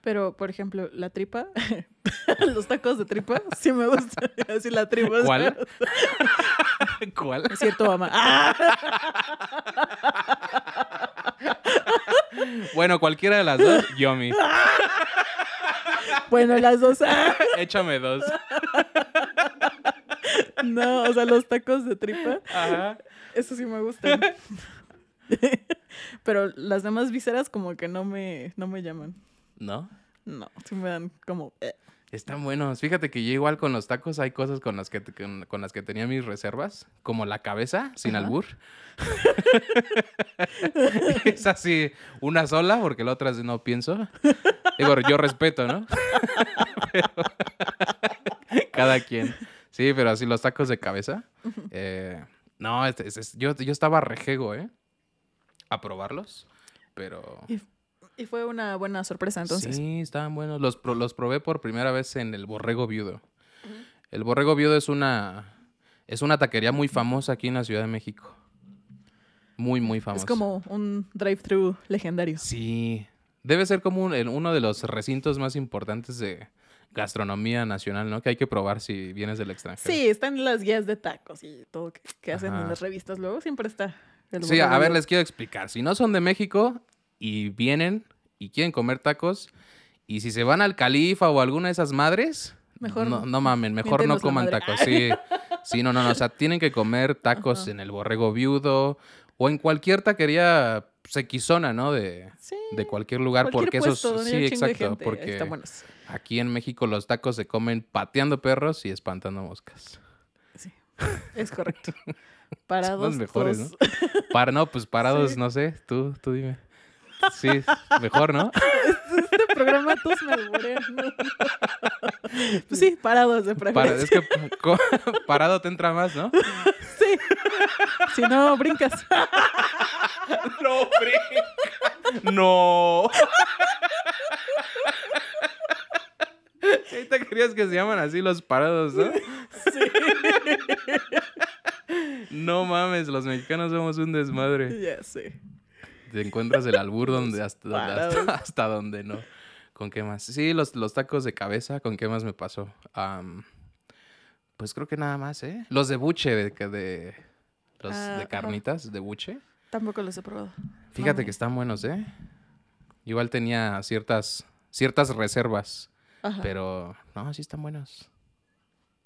Pero, por ejemplo, la tripa, los tacos de tripa, sí me gusta. Así la tripa. ¿Cuál? ¿Cuál? Es cierto, mamá. Bueno, cualquiera de las dos, yummy. Bueno, las dos. Échame dos. No, o sea, los tacos de tripa, Ajá. eso sí me gustan. Pero las demás vísceras como que no me, no me llaman. ¿No? No, sí me dan como... eh. Están buenos. Fíjate que yo igual con los tacos hay cosas con las que, con, con las que tenía mis reservas, como la cabeza, sin Ajá. albur. es así, una sola, porque la otra no pienso. Digo, yo respeto, ¿no? Pero- Cada quien. Sí, pero así los tacos de cabeza. eh, no, es- yo, yo estaba rejego, ¿eh? A probarlos. Pero... Y fue una buena sorpresa entonces. Sí, estaban buenos. Los, pro- los probé por primera vez en el Borrego Viudo. El Borrego Viudo es una, es una taquería muy famosa aquí en la Ciudad de México. Muy, muy famosa. Es como un drive-thru legendario. Sí. Debe ser como un- uno de los recintos más importantes de gastronomía nacional, ¿no? Que hay que probar si vienes del extranjero. Sí, están las guías de tacos y todo que, que hacen en las revistas. Luego siempre está. el Sí, a ver, les quiero explicar. Si no son de México y vienen y quieren comer tacos, y si se van al Califa o alguna de esas madres, Mejor no, no mamen, mejor no coman tacos. Sí, Sí, no, no, no. O sea, tienen que comer tacos Ajá. en el borrego viudo o en cualquier taquería sequizona, ¿no? De, Sí. de cualquier lugar, cualquier porque esos. puesto Sí, exacto. Porque aquí en México los tacos se comen pateando perros y espantando moscas. Sí. Es correcto. Parados. mejores, todos- Para, no, pues parados, Sí. no sé. Tú, tú dime. Sí, mejor, ¿no? Este programa todos me alburean. Pues sí, parados de Para- preferencia. es que parado te entra más, ¿no? Sí. Si no, brincas. No, brinca. No. Ahorita querías que se llaman así los parados, ¿no? Sí. No mames, los mexicanos somos un desmadre. Ya sé. Te encuentras el albur donde hasta, donde- hasta, hasta donde no. ¿Con qué más? Sí, los, los tacos de cabeza, ¿con qué más me pasó? Pues creo que nada más, ¿eh? Los de buche, de, que- de, los Ah, de carnitas, de buche. Tampoco los he probado. Fíjate Mami. que están buenos, ¿eh? Igual tenía ciertas, ciertas reservas, Ajá. pero no, sí están buenos.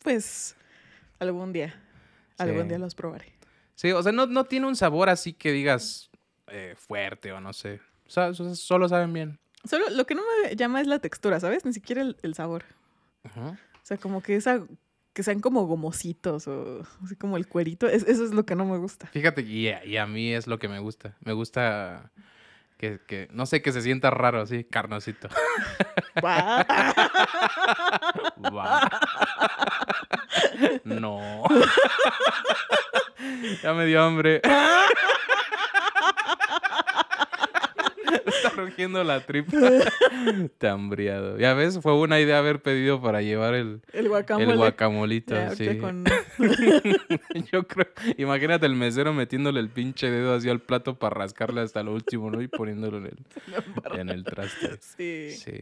Pues algún día. Algún Sí. día los probaré. Sí, o sea, no, no tiene un sabor así que digas eh, fuerte o no sé. O sea, so- solo saben bien. Solo lo que no me llama es la textura, ¿sabes? Ni siquiera el, el sabor. Ujú. O sea, como que esa que sean como gomositos o así como el cuerito, es- eso es lo que no me gusta. Fíjate, y a, y a mí es lo que me gusta. Me gusta que, que- no sé, que se sienta raro así, carnosito. No. ya me dio hambre. Está rugiendo la tripa. Está hambriado. Ya ves, fue buena idea haber pedido para llevar el, El guacamole. el guacamolito. Sí. con- Yo creo, imagínate el mesero metiéndole el pinche dedo así al plato para rascarle hasta lo último, ¿no? Y poniéndolo en el, en el traste. Sí. Sí.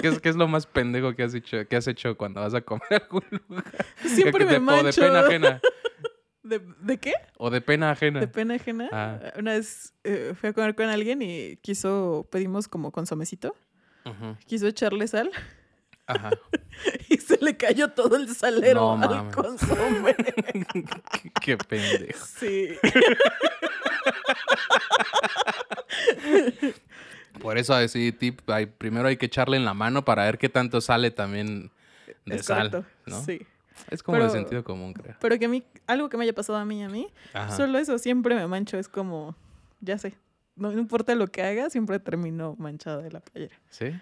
¿Qué es, qué es lo más pendejo que has hecho, que has hecho cuando vas a comer a algún lugar? Siempre Que me te- O de mancho. pena ajena. ¿De, de qué? O de pena ajena. De pena ajena. Ah. Una vez eh, fui a comer con alguien y quiso, pedimos como consomecito, Ujú. quiso echarle sal Ajá. y se le cayó todo el salero No al mames. consomé. qué, qué pendejo. Sí. Por eso así, tip, hay- primero hay que echarle en la mano para ver qué tanto sale también de es sal, correcto. ¿no? Sí. Es como de Pero- sentido común, creo. Pero que a mí, algo que me haya pasado a mí, a mí, Ajá. solo eso, siempre me mancho, es como, ya sé, no, no importa lo que haga, siempre termino manchada de la playera. ¿Sí?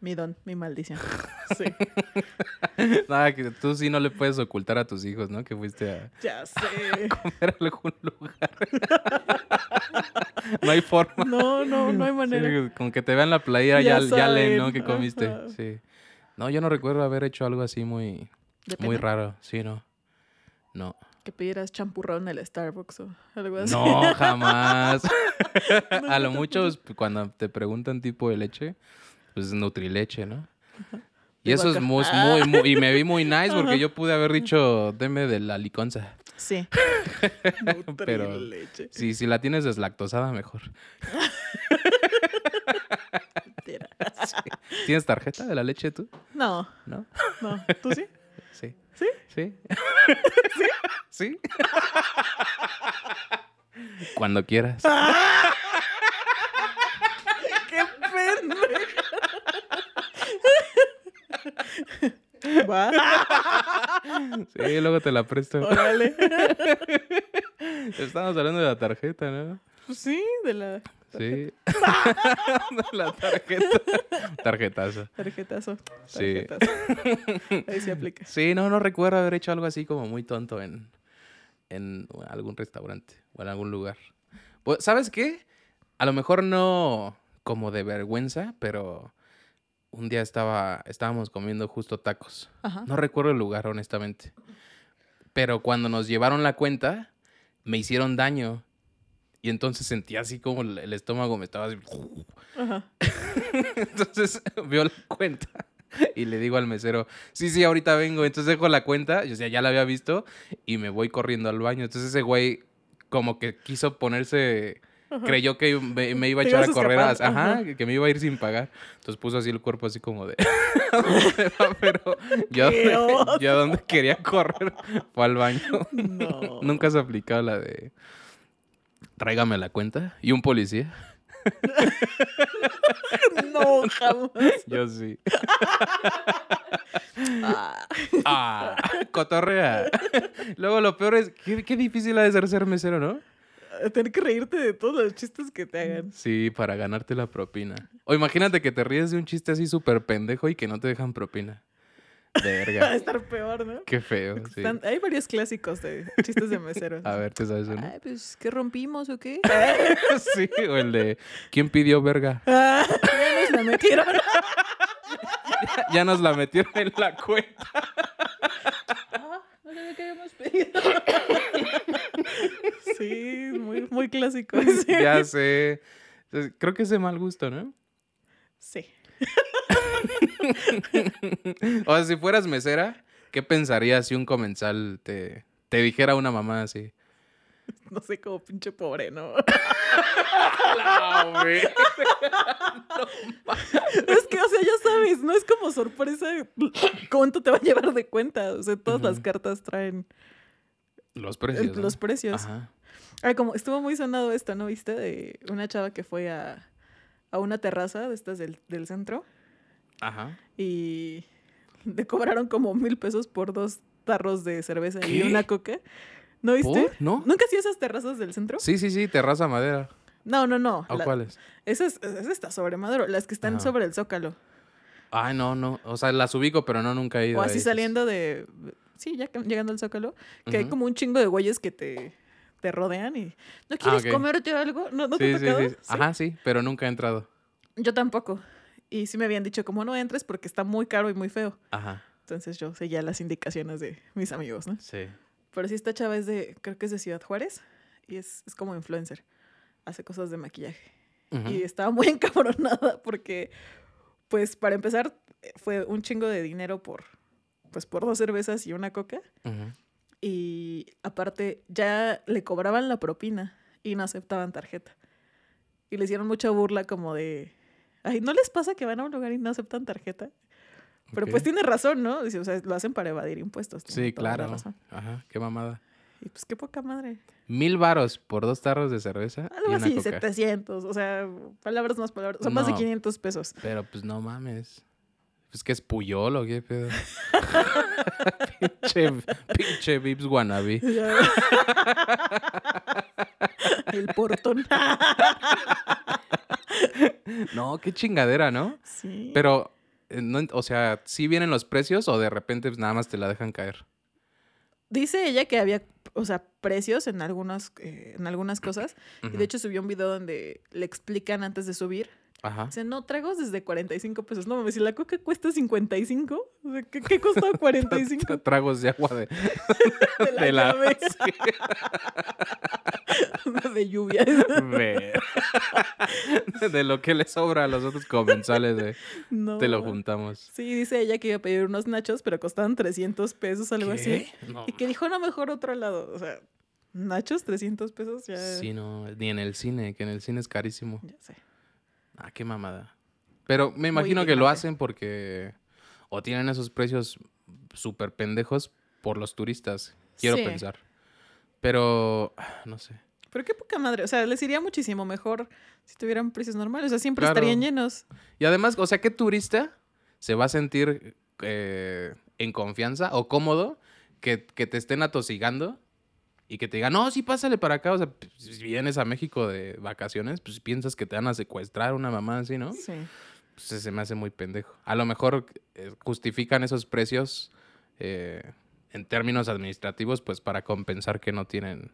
Mi don, mi maldición. Sí, Nada, que tú sí no le puedes ocultar a tus hijos, ¿no? Que fuiste a ya sé. comer a algún lugar. no hay forma. No, no, no hay manera. Sí, con que te vean la playera ya, Ya ya leen, ¿no? Que comiste. ajá. Sí. No, yo no recuerdo haber hecho algo así muy, De muy raro. Sí, no. No. Que pidieras champurrón en el Starbucks o algo así. No, jamás. a lo mucho es cuando te preguntan tipo de leche, pues Nutrileche, ¿no? Y eso es muy, Ah. muy, muy- y me vi muy nice porque Ajá. yo pude haber dicho, deme de la liconza. Sí. Pero- Nutrileche. Sí, si la tienes deslactosada, mejor. Mentira. ¿Tienes tarjeta de la leche tú? No, ¿No? no. ¿Tú sí? Sí. ¿Sí? ¿Sí? ¿Sí? Cuando quieras. ¡Qué pendejo! Va. Sí, luego te la presto. Órale. Estamos hablando de la tarjeta, ¿no? Pues sí, de la Sí. la tarjeta. Tarjetazo. tarjetazo. Sí. Tarjetazo. Ahí se aplica. Sí, no, no recuerdo haber hecho algo así como muy tonto en, en algún restaurante o en algún lugar. Pues, ¿Sabes qué? A lo mejor no como de vergüenza, pero un día estaba, estábamos comiendo justo tacos. Ajá. No recuerdo el lugar, honestamente. Pero cuando nos llevaron la cuenta, me hicieron daño. Y entonces sentí así como el estómago me estaba así. Ajá. Entonces veo la cuenta y le digo al mesero, sí, sí, ahorita vengo. Entonces dejo la cuenta, yo sea, ya la había visto y me voy corriendo al baño. Entonces ese güey como que quiso ponerse creyó que me, me iba a echar a correr, a- ajá, ajá. que- que me iba a ir sin pagar. Entonces puso así el cuerpo así como de... Pero yo, yo a donde quería correr fue al baño. No. Nunca has aplicado la de... Tráigame la cuenta. Y un policía. No, jamás. Yo sí. Ah, Ah, cotorrea. Luego lo peor es, qué, qué difícil ha de ser ser mesero, ¿no? tener que reírte de todos los chistes que te hagan. Sí, para ganarte la propina. O imagínate que te ríes de un chiste así súper pendejo y que no te dejan propina. Va a Verga. estar peor, ¿no? Qué feo, sí. Están- hay varios clásicos de chistes de meseros. A ver, ¿te sabes uno? Ay, pues, ¿qué rompimos o qué? Sí, o el de ¿Quién pidió verga? Ah, ya nos la metieron. Ya nos la metieron en la cuenta. Ah, no sabía que habíamos pedido. Sí, muy, muy clásico ese. Ya sé. Entonces, Creo que es de mal gusto, ¿no? Sí. O sea, si fueras mesera, ¿qué pensarías si un comensal te, te dijera una mamá así? No sé, como pinche pobre, ¿no? Es que, o sea, ya sabes, no es como sorpresa cuánto te va a llevar de cuenta. O sea, todas las cartas traen Los el- precios. ¿no? los precios. Ajá. Ah, como estuvo muy sonado esto, ¿no viste? De una chava que fue a, a una terraza de estas del, del centro Ajá. y le cobraron como mil pesos por dos tarros de cerveza y una coca. ¿No viste? ¿Por? ¿No? ¿Nunca has ido a esas terrazas del centro? Sí, sí, sí, terraza madera. No, no, no. ¿O La- cuáles? Esa, es, esa está sobre Madero, las que están Ajá. sobre el Zócalo. Ay, no, no. O sea, las ubico, pero no nunca he ido. O a así esas. saliendo de. Sí, ya llegando al Zócalo. Que hay como un chingo de güeyes que te, te rodean y. ¿No quieres ok. comerte algo? ¿No, no te Sí, ha sí, tocado? sí. Sí. Ajá, sí, pero nunca he entrado. Yo tampoco. Y sí me habían dicho, como no entres porque está muy caro y muy feo. Ajá. Entonces yo seguía las indicaciones de mis amigos, ¿no? Sí. Pero sí, esta chava es de. Creo que es de Ciudad Juárez. Y es, es como influencer. Hace cosas de maquillaje. Y estaba muy encabronada porque, pues, para empezar, fue un chingo de dinero por, pues, por dos cervezas y una coca. Ujú. Y aparte, ya le cobraban la propina y no aceptaban tarjeta. Y le hicieron mucha burla como de, ay, ¿no les pasa que van a un lugar y no aceptan tarjeta? Pero pues tiene razón, ¿no? Dice, o sea, lo hacen para evadir impuestos. Sí, claro. razón. Ajá, qué mamada. Y pues qué poca madre. Mil varos por dos tarros de cerveza Algo y una así, coca. 700, o sea, palabras más palabras, sea, más de No. 500 pesos. Pero pues no mames. Pues que es Puyol o qué pedo. pinche, pinche Vips wannabe. El portón. No, qué chingadera, ¿no? sí. Pero, eh, no, o sea, ¿sí vienen los precios o de repente pues, nada más te la dejan caer? Dice ella que había, o sea, precios en algunas, eh, en algunas cosas. Y de hecho subió un video donde le explican antes de subir. Ajá. Dice, no, tragos desde 45 pesos. No mames, si la coca cuesta 55, o sea, ¿qué, qué costó 45 Tragos de agua de, de la, de la- de lluvia? De lo que le sobra a los otros comensales de No. te lo juntamos. Sí, dice ella que iba a pedir unos nachos, pero costaban 300 pesos, algo así. Y que dijo, no, mejor otro lado. O sea, nachos, 300 pesos, ya. Sí, no, ni en el cine, que en el cine es carísimo. Ya sé. Ah, qué mamada. Pero me imagino que lo hacen porque o tienen esos precios súper pendejos por los turistas, quiero Sí. pensar. Pero, no sé. Pero qué poca madre. O sea, les iría muchísimo mejor si tuvieran precios normales. O sea, siempre Claro. estarían llenos. Y además, o sea, ¿qué turista se va a sentir eh, en confianza o cómodo que, que te estén atosigando y que te digan, no, sí, pásale para acá? O sea, pues, si vienes a México de vacaciones, pues piensas que te van a secuestrar una mamá así, ¿no? Sí. Pues se me hace muy pendejo. A lo mejor eh, justifican esos precios eh, en términos administrativos, pues para compensar que no tienen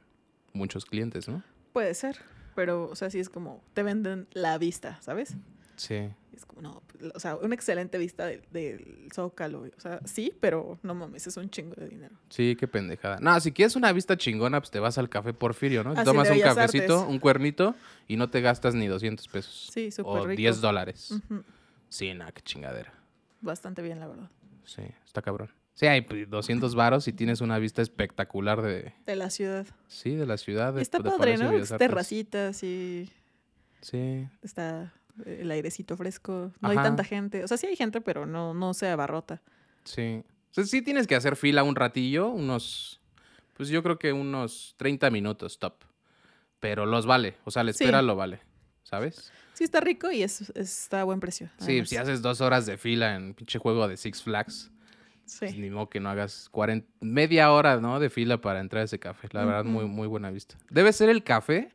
muchos clientes, ¿no? Puede ser. Pero, o sea, sí es como, te venden la vista, ¿sabes? Sí. Es como, no, pues, o sea, una excelente vista del, del Zócalo. O sea, sí, pero no mames, es un chingo de dinero. Sí, qué pendejada. No, si quieres una vista chingona, pues te vas al café Porfirio, ¿no? Así Tomas un cafecito, Artes. un cuernito y no te gastas ni 200 pesos. Sí, súper O rico. 10 dólares. Ujú. Sí, nada, qué chingadera. Bastante bien, la verdad. Sí, está cabrón. Sí, hay pues, 200 varos y tienes una vista espectacular de, De la ciudad. sí, de la ciudad. De, Está de padre, Palacio ¿no? Terracitas y Sí, está el airecito fresco. No hay tanta gente. O sea, sí hay gente, pero no, no se abarrota. sí. O sea, sí tienes que hacer fila un ratillo, unos, pues yo creo que unos 30 minutos top. Pero los vale, o sea, la Sí. espera lo vale, ¿sabes? Sí está rico y es, está a buen precio. Sí, además. si haces dos horas de fila en pinche juego de Six Flags, pues Sí. ni modo que no hagas 40, media hora, ¿no? De fila para entrar a ese café. La verdad, muy, muy buena vista. Debe ser el café,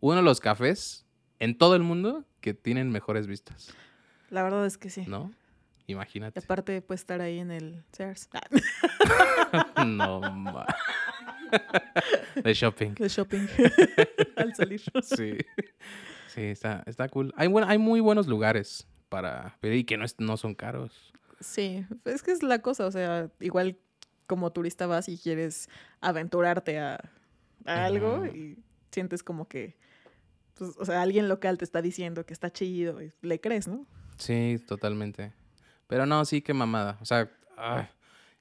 uno de los cafés en todo el mundo que tienen mejores vistas, La verdad es que sí. ¿no? Y Imagínate. aparte, puede estar ahí en el Sears. Ah, no, ma. De shopping. de shopping. Al salir. Sí. Sí, está, está cool. Hay, buen- hay muy buenos lugares para ver y que no, es- no son caros. Sí, es que es la cosa. O sea, igual como turista vas y quieres aventurarte a, a algo y sientes como que, pues, o sea, alguien local te está diciendo que está chido y le crees, ¿no? Sí, totalmente. Pero no, sí, qué mamada. O sea, ay,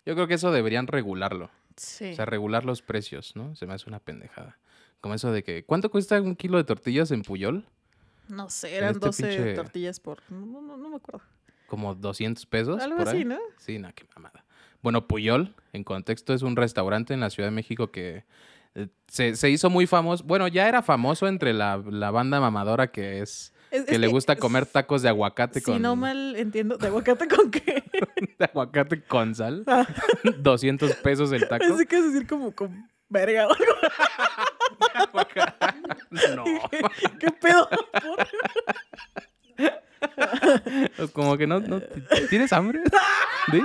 yo creo que eso deberían regularlo. Sí. O sea, regular los precios, ¿no? Se me hace una pendejada. Como eso de que, ¿cuánto cuesta un kilo de tortillas en Puyol? no sé, eran este 12 pinche- tortillas por... No, no, no me acuerdo. Como 200 pesos. Algo por así, ahí. ¿no? Sí, no, qué mamada. Bueno, Puyol, en contexto, es un restaurante en la Ciudad de México que se, se hizo muy famoso. Bueno, ya era famoso entre la, la banda mamadora que es... Es- Que es le gusta comer tacos de aguacate Si con... no mal entiendo, ¿de aguacate con qué? De aguacate con sal. Ah, 200 pesos el taco. pensé que a decir como con verga o algo. no. ¿Qué pedo? ¿Por? Como que no, no- ¿Tienes hambre? ¿Sí?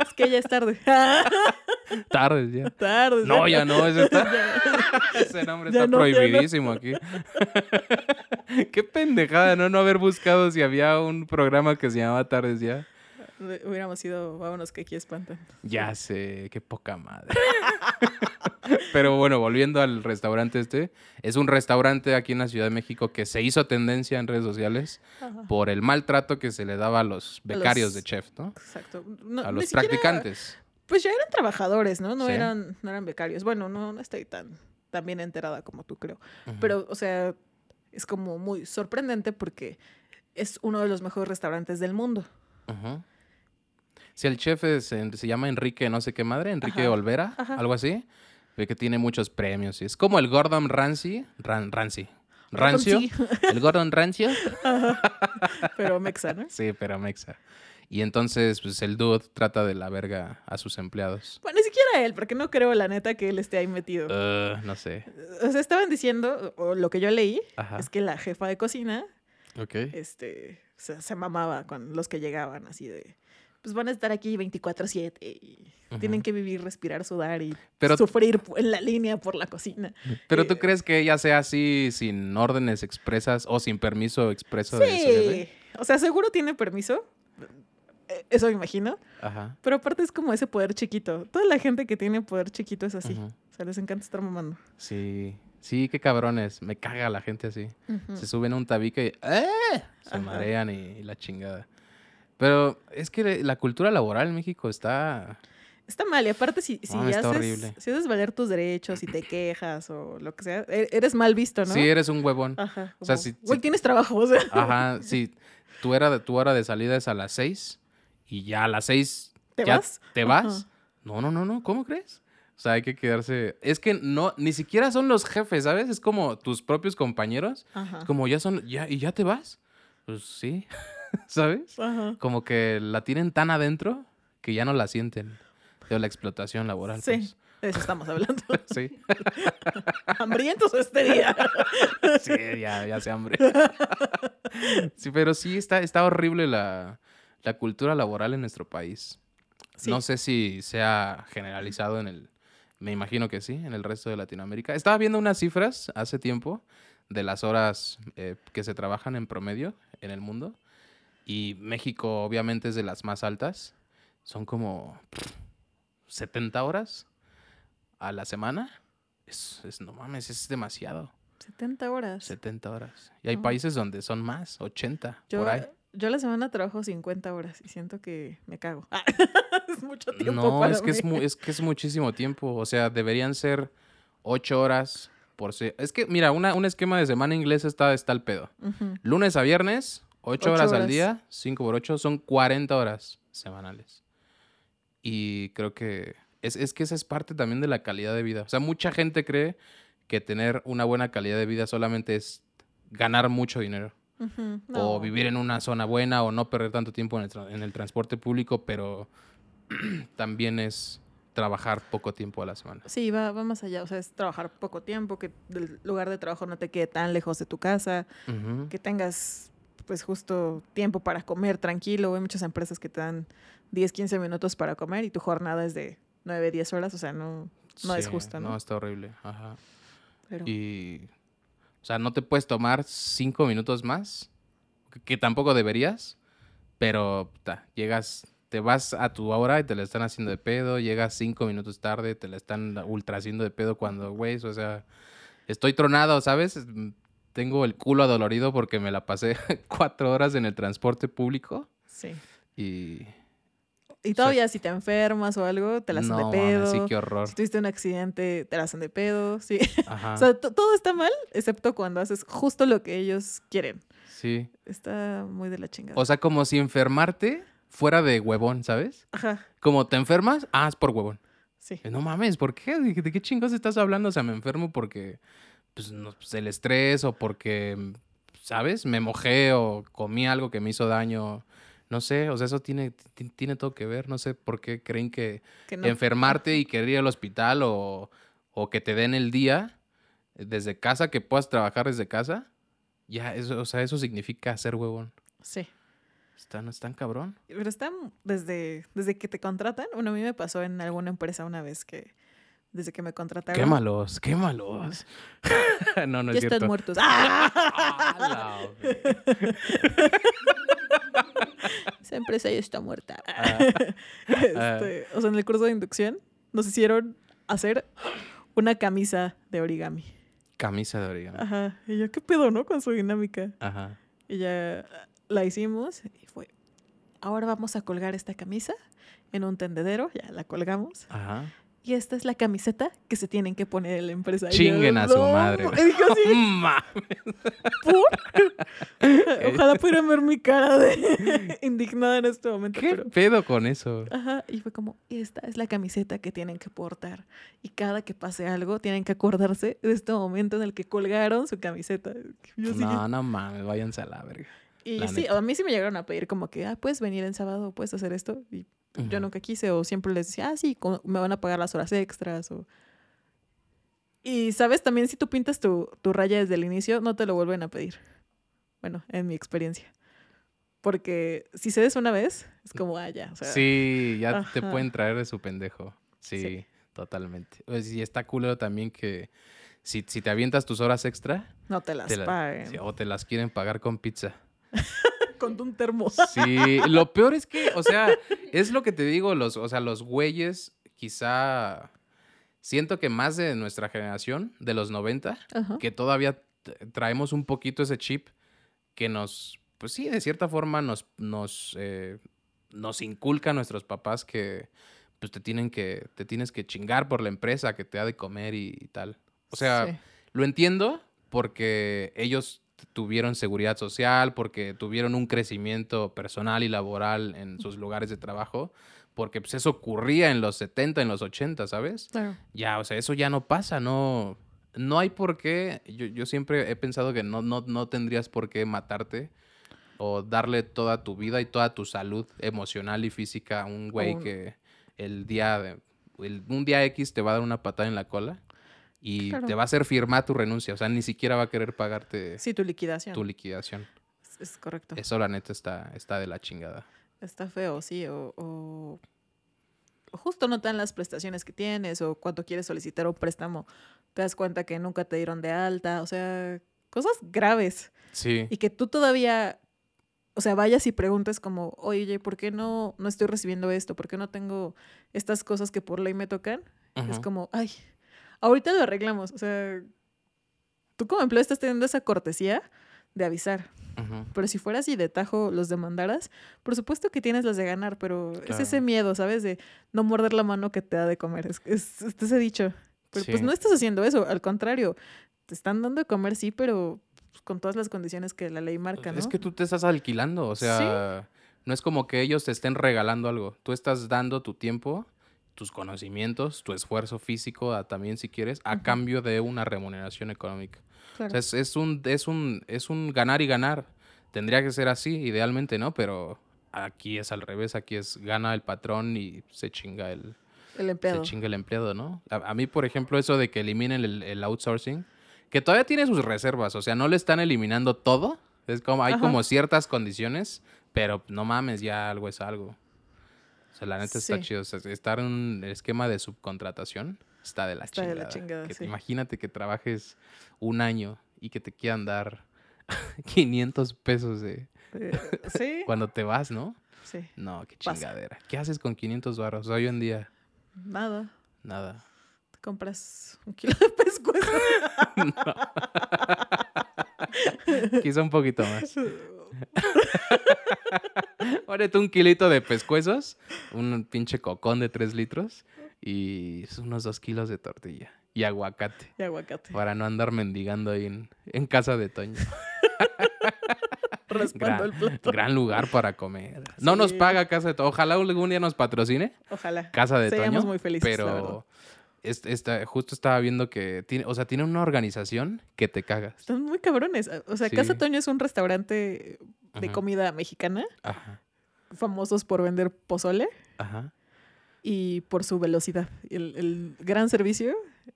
Es que ya es tarde. Tarde ya. tarde. No, ya no, ese, está- ese nombre Ya está no, ya no. prohibidísimo aquí. Qué pendejada, ¿no? No haber buscado si había un programa que se llamaba Tardes ya. Hubiéramos ido, vámonos que aquí espantan. Ya sé, qué poca madre. Pero bueno, volviendo al restaurante este, es un restaurante aquí en la Ciudad de México que se hizo tendencia en redes sociales Ajá. por el maltrato que se le daba a los becarios los- de chef, ¿no? Exacto. No, A los siquiera- practicantes. Pues ya eran trabajadores, ¿no? No, Sí. eran, no eran becarios. Bueno, no, no estoy tan, tan bien enterada como tú creo. Pero, o sea, es como muy sorprendente porque es uno de los mejores restaurantes del mundo. Ujú. Si el chef es se llama Enrique no sé qué madre, Enrique Ajá, Olvera, ajá. algo así, ve que tiene muchos premios. y Es como el Gordon Ramsay, Ran, Rancy. Rancio, Sí, el Gordon Rancio. pero mexa, ¿no? Sí, pero mexa. Y entonces, pues el dude trata de la verga a sus empleados. Bueno, ni siquiera él, porque no creo, la neta, que él esté ahí metido. Uh, no sé. O sea, estaban diciendo, o lo que yo leí, Ajá. es que la jefa de cocina este, se, se mamaba con los que llegaban, así de, pues van a estar aquí 24/7 y tienen que vivir, respirar, sudar y Pero- sufrir en la línea por la cocina. Pero tú eh, crees que ella sea así sin órdenes expresas o sin permiso expreso de su? Sí, o sea, seguro tiene permiso, eh, eso me imagino, Ajá. pero aparte es como ese poder chiquito. Toda la gente que tiene poder chiquito es así, o sea, les encanta estar mamando. Sí. Sí, qué cabrones. Me caga la gente así. Se suben a un tabique y ¡eh! se Ajá. marean y, y la chingada. Pero es que la cultura laboral en México está... Está mal, y aparte si, si, está haces, si haces valer tus derechos, si te quejas o lo que sea, e- eres mal visto, ¿no? Sí, eres un huevón. Ajá. O sea, como, si- Güey, tienes trabajo, o sea. Ajá, sí. Tu, era de, tu hora de salida es a las seis y ya a las seis ¿Te ya vas? ¿Te vas? Ajá. No, no, no, no. ¿Cómo crees? O sea, hay que quedarse... Es que no, ni siquiera son los jefes, ¿sabes? Es como tus propios compañeros. Ajá. Como ya son... Ya, ¿Y ya te vas? Pues sí. ¿Sabes? Ajá. como que la tienen tan adentro que ya no la sienten. De la explotación laboral. Sí, pues. de eso estamos hablando. Sí. Hambrientos este día. Sí, ya, ya se hambre. Sí, pero sí está, está horrible la, la cultura laboral en nuestro país. Sí. No sé si sea generalizado en el... Me imagino que sí, en el resto de Latinoamérica. Estaba viendo unas cifras hace tiempo de las horas eh, que se trabajan en promedio en el mundo. Y México obviamente es de las más altas. Son como pff, 70 horas a la semana. Es, es- no mames, es demasiado. 70 horas. 70 horas. Y hay Ah. países donde son más, 80, Yo por ahí. Yo a la semana trabajo 50 horas y siento que me cago. es mucho tiempo No, para es que es, es que es muchísimo tiempo. O sea, deberían ser ocho horas por se- Es que, mira, una, un esquema de semana inglés está, está al pedo. Lunes a viernes, ocho Ocho horas, al horas. día, 5 por 8, son 40 horas semanales. Y creo que es, es que esa es parte también de la calidad de vida. O sea, mucha gente cree que tener una buena calidad de vida solamente es ganar mucho dinero. Ujú. O No. vivir en una zona buena o no perder tanto tiempo en el, tra- en el transporte público, pero también es trabajar poco tiempo a la semana. Sí, va, va más allá. O sea, es trabajar poco tiempo, que el lugar de trabajo no te quede tan lejos de tu casa, Ujú. que tengas pues justo tiempo para comer tranquilo. Hay muchas empresas que te dan 10, 15 minutos para comer y tu jornada es de 9, 10 horas. O sea, no, no es justo, ¿no? No, está horrible. Ajá. pero Y, o sea, no te puedes tomar cinco minutos más, que, que tampoco deberías, pero ta, llegas, te vas a tu hora y te la están haciendo de pedo, llegas cinco minutos tarde, te la están ultra haciendo de pedo cuando, güey, o sea, estoy tronado, ¿sabes? Tengo el culo adolorido porque me la pasé cuatro horas en el transporte público sí. y... Y todavía si te enfermas o algo, te la hacen no, de pedo. sí, qué horror. Si tuviste un accidente, te la hacen de pedo. Sí. Ajá, O sea, to- todo está mal, excepto cuando haces justo lo que ellos quieren. sí. Está muy de la chingada. O sea, como si enfermarte fuera de huevón, ¿sabes? Ajá, Como te enfermas, ah, es por huevón. sí. Eh, No mames, ¿por qué? ¿De, de qué chingos estás hablando? O sea, me enfermo porque, pues, no, pues, el estrés o porque, ¿sabes? Me mojé o comí algo que me hizo daño. No sé, o sea, eso tiene, ti- tiene todo que ver. No sé por qué creen que Que no. enfermarte y querer ir al hospital o, o que te den el día desde casa, que puedas trabajar desde casa. Ya, eso, o sea, eso significa ser huevón. Sí. ¿Está, no es tan cabrón? Pero está desde, desde que te contratan. Bueno, a mí me pasó en alguna empresa una vez que desde que me contrataron. Quémalos, quémalos. no, no ya es cierto. están muertos. ¡Ah! Esa empresa ya está muerta. Ah. Este, o sea, en el curso de inducción nos hicieron hacer una camisa de origami. Camisa de origami. Ajá. Y yo, ¿qué pedo, no? Con su dinámica. Ajá. Y ya la hicimos y fue, ahora vamos a colgar esta camisa en un tendedero, ya la colgamos. Ajá. Y esta es la camiseta que se tienen que poner en la empresa. Yo, Chinguen a su "No". madre. Y dije así, Ma- ¿por? Ojalá pudieran ver mi cara de indignada en este momento. ¿Qué pero- pedo con eso? Ajá, y fue como, esta es la camiseta que tienen que portar. Y cada que pase algo, tienen que acordarse de este momento en el que colgaron su camiseta. Yo No, no mames, váyanse a la verga. y la sí, neta. a mí sí me llegaron a pedir como que, ah, puedes venir en sábado, puedes hacer esto. Y yo nunca quise, o siempre les decía, ah, sí, me van a pagar las horas extras. O... Y sabes, también si tú pintas tu, tu raya desde el inicio, no te lo vuelven a pedir. Bueno, en mi experiencia. Porque si cedes una vez, es como, ah, ya. O sea, Sí, ya te pueden traer de su pendejo. Sí, Sí. totalmente. Pues, y está culero también que si, si te avientas tus horas extra no te las te la- o te las quieren pagar con pizza. Con un termo. Sí, lo peor es que, o sea, es lo que te digo, los, o sea, los güeyes, quizá siento que más de nuestra generación, de los 90, Ajá. que todavía traemos un poquito ese chip que nos, pues sí, de cierta forma nos, nos, eh, nos inculca a nuestros papás que pues te tienen que, te tienes que chingar por la empresa que te ha de comer y, y tal. O sea, Sí. lo entiendo porque ellos tuvieron seguridad social, porque tuvieron un crecimiento personal y laboral en sus lugares de trabajo, porque pues eso ocurría en los 70, en los 80, ¿sabes? Claro. Ya, o sea, eso ya no pasa, no, no hay por qué, yo, yo siempre he pensado que no, no, no tendrías por qué matarte o darle toda tu vida y toda tu salud emocional y física a un güey que el día de, el- un día X te va a dar una patada en la cola y Claro. te va a hacer firmar tu renuncia, o sea, ni siquiera va a querer pagarte Sí, tu liquidación. tu liquidación. Es, es correcto. Eso la neta está, está de la chingada. Está feo, sí. O, o- justo no te dan las prestaciones que tienes o cuando quieres solicitar un préstamo te das cuenta que nunca te dieron de alta. O sea, cosas graves. Sí. Y que tú todavía, o sea, vayas y preguntes como, oye, ¿por qué no, no estoy recibiendo esto? ¿Por qué no tengo estas cosas que por ley me tocan? Es como, ay, ahorita lo arreglamos. O sea, tú como empleado estás teniendo esa cortesía de avisar. Pero si fuera así de tajo los demandaras, por supuesto que tienes las de ganar, pero es ese miedo, ¿sabes? De no morder la mano que te da de comer. Es, es, es ese dicho. Pero pues no estás haciendo eso, al contrario, te están dando de comer, sí, pero con todas las condiciones que la ley marca, ¿no? Es que tú te estás alquilando, o sea, no es como que ellos te estén regalando algo. Tú estás dando tu tiempo, tus conocimientos, tu esfuerzo físico a- también si quieres, a cambio de una remuneración económica. Claro. O sea, es, es un, es, un, es un ganar y ganar. Tendría que ser así, idealmente, ¿no? Pero aquí es al revés, aquí es gana el patrón y se chinga el, el empleado. se chinga el empleado, ¿no? A, a mí, por ejemplo, eso de que eliminen el, el outsourcing, que todavía tiene sus reservas, o sea, no le están eliminando todo. Es como, hay Ajá. como ciertas condiciones, pero no mames, ya algo es algo. Sea, la neta está chido. O sea, estar en un esquema de subcontratación está de la Está de chingada. la chingada, Que- sí. Imagínate que trabajes un año y que te quieran dar 500 pesos de Eh, sí, cuando te vas, ¿no? sí. No, qué Pasa. chingadera. ¿Qué haces con 500 barros? Hoy en día, Nada. nada. Te compras un kilo de pescuezo. Quizá un poquito más. Ponete un kilito de pescuezos, un pinche cocón de 3 litros y unos 2 kilos de tortilla y aguacate y aguacate. para no andar mendigando ahí en, en casa de Toño. Gran, el plato. gran lugar para comer. No nos paga Casa de Toño. Ojalá algún día nos patrocine Ojalá. Casa de Seríamos Toño. muy felices, pero esta- justo estaba viendo que tiene, o sea, tiene una organización que te cagas. Están muy cabrones. O sea, Casa. Toño es un restaurante de Ajá. comida mexicana, Ajá, famosos por vender pozole ajá. y por su velocidad. El, el gran servicio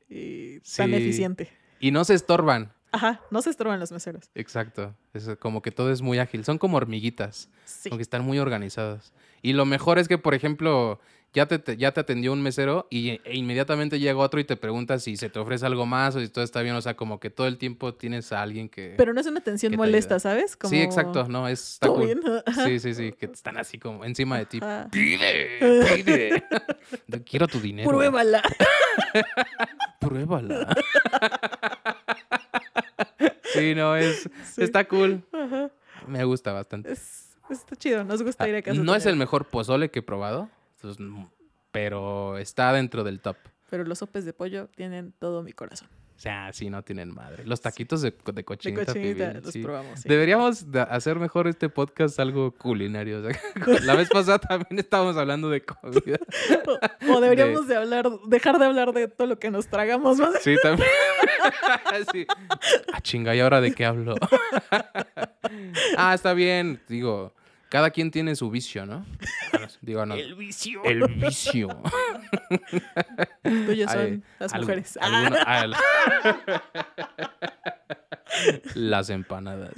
y tan Sí. eficiente. Y no se estorban. Ajá, no se estorban los meseros. Exacto. Es como que todo es muy ágil. Son como hormiguitas. Sí. Como que están muy organizados. Y lo mejor es que, por ejemplo, ya te, te- ya te atendió un mesero y e inmediatamente llega otro y te pregunta si se te ofrece algo más o si todo está bien. O sea, como que todo el tiempo tienes a alguien que... Pero no es una atención molesta. ¿sabes? Como, Sí, exacto. No, es... Está ¿Todo cool. bien? Sí, sí, sí. Que están así como encima de ti. Ajá. Pide, pide. Quiero tu dinero. Pruébala. Pruébala. sí, no, es... Sí. Está cool. Ajá. Me gusta bastante. Es- está chido, nos gusta ir a casa. Ah, No es el mejor pozole que he probado, entonces, mm, pero está dentro del top. Pero los sopes de pollo tienen todo mi corazón. O sea, sí, no tienen madre. Los taquitos de, de De cochinita, cochinita pibil, los sí. probamos. sí. Deberíamos de hacer mejor este podcast algo culinario. o sea, la vez pasada también estábamos hablando de comida. O, o deberíamos de... hablar, dejar de hablar de todo lo que nos tragamos. Sí, también. sí. Ah, chinga, ¿y ahora de qué hablo? ah, está bien. Digo, cada quien tiene su vicio, ¿no? Bueno, Digo, no. El vicio. El vicio. Tuyos son Ay, las algo- mujeres. ah, la- Las empanadas.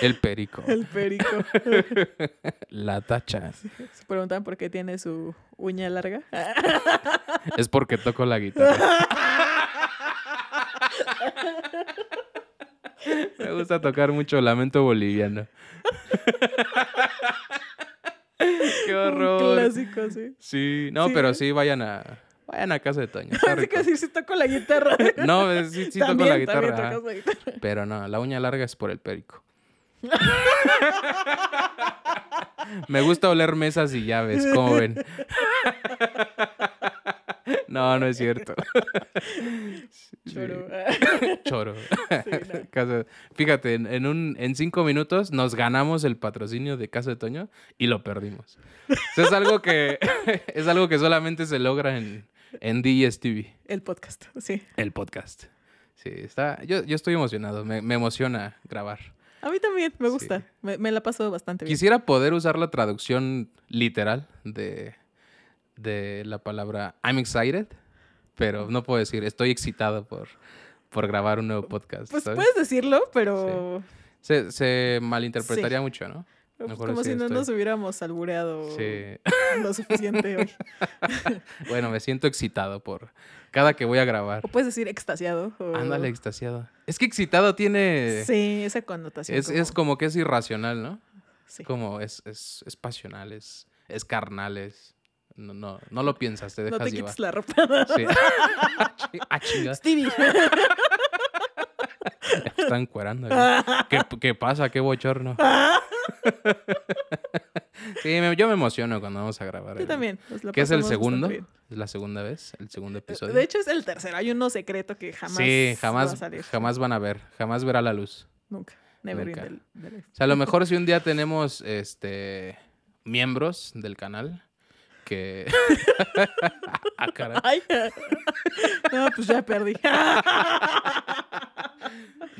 El perico. El perico. La tacha. Se preguntan por qué tiene su uña larga. Es porque toco la guitarra. Me gusta tocar mucho lamento boliviano. Qué Un horror. clásico, sí. Sí, no, Sí. pero sí vayan a vayan a casa de Toño. Así que decir si toco la guitarra. No, es- sí, sí toco la guitarra. la guitarra. Pero no, la uña larga es por el perico. Me gusta oler mesas y llaves, ¿cómo ven? No, no es cierto. Sí. Choro. Choro. Sí, no. Casa- Fíjate, en, en un, en cinco minutos nos ganamos el patrocinio de Casa de Toño y lo perdimos. Es algo que es algo que solamente se logra en, en DSTV, El podcast, sí. el podcast. Sí, está. Yo, yo estoy emocionado. Me, me emociona grabar. A mí también me Sí. gusta. Me, me la paso bastante bien. Quisiera poder usar la traducción literal de, de la palabra I'm excited, pero no puedo decir estoy excitado por, por grabar un nuevo podcast. Pues ¿sabes? puedes decirlo, pero, Se, se malinterpretaría mucho, ¿no? pues como si no estoy. nos hubiéramos albureado Sí. lo suficiente hoy. Bueno, me siento excitado por cada que voy a grabar. O puedes decir extasiado. o- Ándale, extasiado. Es que excitado tiene... Sí, esa connotación. Es, es como que es irracional, ¿no? sí. Como es, es, es pasional, es, es carnal, es... No, no, no lo piensas, te No dejas te llevar. quites la ropa. Sí. ah, chinga. Stevie. Ya están cuerando. güey. ¿Qué, qué pasa? ¿Qué bochorno? sí, me- yo me emociono cuando vamos a grabar. Yo el- también. nos la ¿Qué es el pasamos segundo? bastante. ¿Es la segunda vez? ¿El segundo episodio? De hecho, es el tercero. Hay uno secreto que jamás. sí, va a jamás, salir. jamás van a ver. Jamás verá la luz. Nunca. Never Nunca. in the- the life. O sea, a lo mejor si un día tenemos este miembros del canal que. ah, caray. Ay. No, pues ya perdí.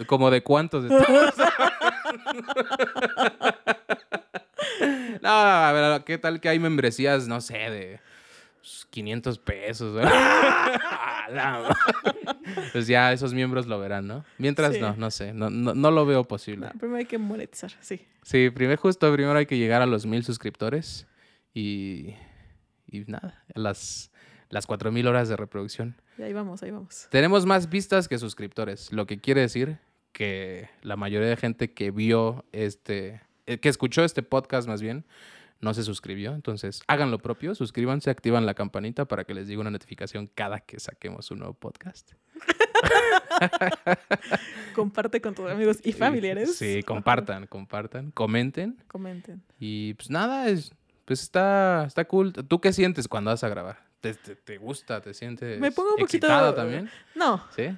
Como de cuántos estamos No, a ver, ¿qué tal que hay membresías, no sé, de 500 pesos? ¿no? A la ma- pues ya esos miembros lo verán, ¿no? Mientras Sí. no, no sé, no, no, no lo veo posible. No, primero hay que monetizar, sí. Sí, primero, justo primero hay que llegar a los mil suscriptores y, y nada, las, las 4000 horas de reproducción. Y ahí vamos, ahí vamos. Tenemos más vistas que suscriptores, lo que quiere decir que la mayoría de gente que vio este, eh, que escuchó este podcast más bien, no se suscribió. Entonces, hagan lo propio, suscríbanse, activan la campanita para que les llegue una notificación cada que saquemos un nuevo podcast. Comparte con tus amigos y familiares. Sí, compartan, compartan, comenten. Comenten. Y pues nada, es, pues está, está cool. ¿Tú qué sientes cuando vas a grabar? ¿Te, te, te gusta? ¿Te sientes Me pongo un poquito- también? No, ¿Sí?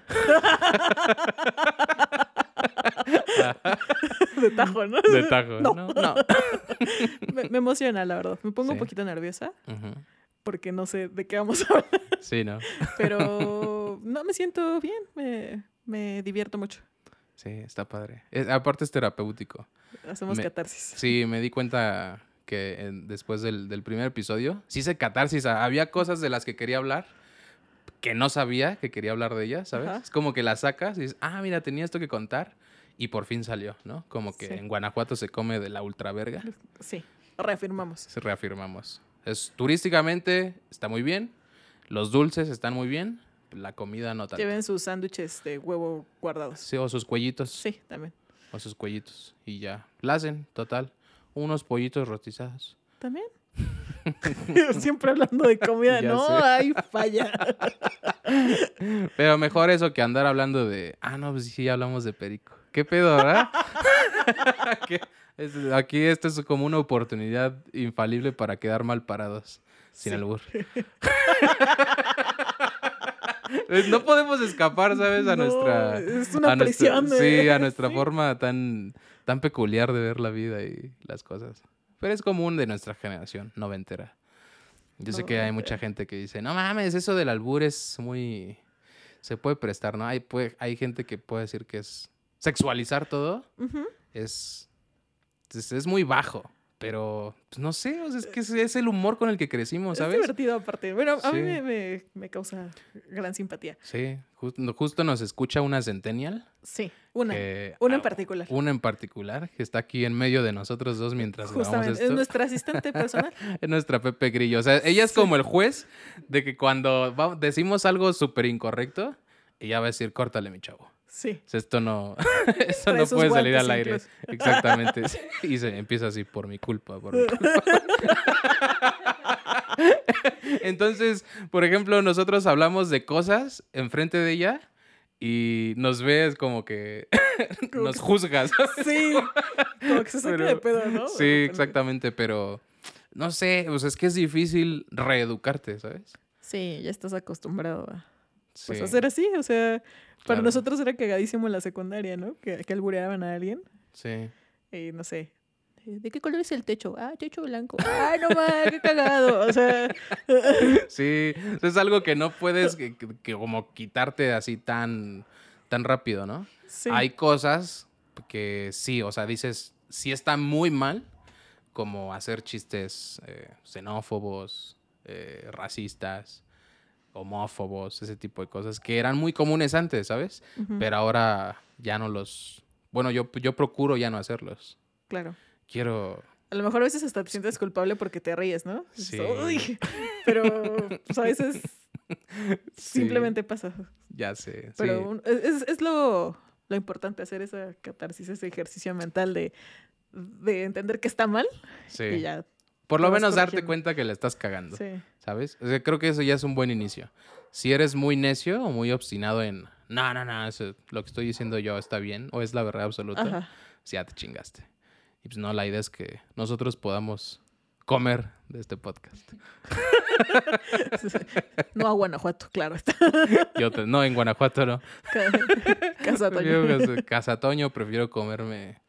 de tajo, ¿no? De tajo. No. No, no. Me, me emociona, la verdad. Me pongo un poquito nerviosa porque no sé de qué vamos a hablar. Sí, ¿no? Pero no, me siento bien. Me, me divierto mucho. Sí, está padre. Es- aparte es terapéutico. Hacemos Me- catarsis. Sí, me di cuenta que en- después del, del primer episodio, sí hice catarsis. Había cosas de las que quería hablar que no sabía que quería hablar de ellas, ¿sabes? Ajá. Es como que las sacas y dices, ah, mira, tenía esto que contar y por fin salió, ¿no? Como que Sí. en Guanajuato se come de la ultraverga. Sí, reafirmamos. Se reafirmamos. Es, turísticamente está muy bien, los dulces están muy bien, la comida no tanto. Lleven sus sándwiches de huevo guardados. Sí, o sus cuellitos. Sí, también. O sus cuellitos. Y ya. La hacen, total. Unos pollitos rostizados. ¿También? Siempre hablando de comida. Ya no, sé. hay falla. Pero mejor eso que andar hablando de. Ah, no, pues sí, hablamos de perico. ¿Qué pedo, verdad? Aquí esto es como una oportunidad infalible para quedar mal parados. Sin Sí. albur. No podemos escapar, ¿sabes? A No, nuestra. es una a nuestra- de- Sí, a nuestra sí. forma tan, tan peculiar de ver la vida y las cosas. Pero es común de nuestra generación, noventera. Yo sé que hay mucha gente que dice, no mames, eso del albur es muy... Se puede prestar, ¿no? Hay, puede- hay gente que puede decir que es... Sexualizar todo Ujú. es... Es, es muy bajo. Pero, pues, no sé, o sea, es que es, es el humor con el que crecimos, Es ¿sabes? divertido aparte. Bueno, a mí me, me- me causa gran simpatía. Sí, justo, justo nos escucha una centennial. Sí, una. que- una en particular. Una en particular, que está aquí en medio de nosotros dos mientras Justamente. esto. Es nuestra asistente personal. Es nuestra Pepe Grillo. O sea, ella es Sí. como el juez de que cuando va- decimos algo súper incorrecto, ella va a decir, córtale, mi chavo. Sí. O sea, esto no, esto no puede salir al aire. incluso. Exactamente. Sí, Y se empieza así, por mi culpa, por mi culpa. Entonces, por ejemplo, nosotros hablamos de cosas enfrente de ella y nos ves como que Como nos que- juzgas. Sí. Como que se saca Pero- de pedo, ¿no? Sí, exactamente, pero no sé, o sea, es que es difícil reeducarte, ¿sabes? Sí, ya estás acostumbrado a pues, Sí, hacer así. O sea, para claro. nosotros era cagadísimo en la secundaria, ¿no? Que, que albureaban a alguien. Sí. Y no sé. eh, ¿De qué color es el techo? Ah, techo blanco. Ah, no más, qué cagado. O sea, Sí, es algo que no puedes que, que- que como quitarte así tan, tan rápido, ¿no? sí. Hay cosas que sí, o sea, dices, sí está muy mal, como hacer chistes eh, xenófobos, eh, racistas, homófobos, ese tipo de cosas, que eran muy comunes antes, ¿sabes? Pero ahora ya no los... Bueno, yo, yo procuro ya no hacerlos. Claro. Quiero... A lo mejor a veces hasta te sientes culpable porque te ríes, ¿no? Sí. "Uy", Pero pues, a veces Sí, simplemente pasa. Ya sé. Pero sí. es, es lo, lo importante hacer esa catarsis, ese ejercicio mental de, de entender que está mal Sí. y ya. Por lo menos darte cuenta que le estás cagando, Sí. ¿Sabes? O sea, creo que eso ya es un buen inicio. Si eres muy necio o muy obstinado en no, no, no, eso- lo que estoy diciendo yo está bien o es la verdad absoluta, Ajá. pues ya te chingaste. Y pues no, la idea es que nosotros podamos comer de este podcast. No a Guanajuato, claro está. Yo te- no, en Guanajuato no. Ca- Casa Prefiero Toño. casa- Casatoño, prefiero comerme,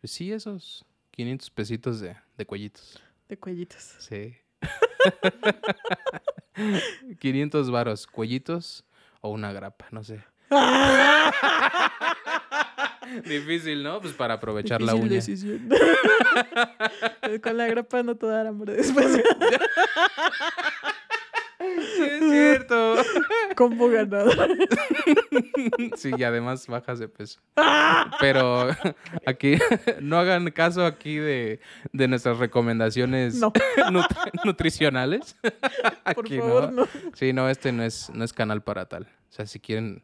pues sí, esos 500 pesitos de, de cuellitos. De cuellitos. Sí. 500 varos, cuellitos o una grapa, no sé. Difícil, ¿no? Pues para aprovechar la uña. decisión. Con la grapa no te va a dar hambre después. Sí, es cierto. Combo ganado. Sí, y además bajas de peso. Pero aquí, no hagan caso aquí de, de nuestras recomendaciones No, nutricionales. por Aquí favor, no. Sí, no, este no es, no es canal para tal. O sea, si quieren...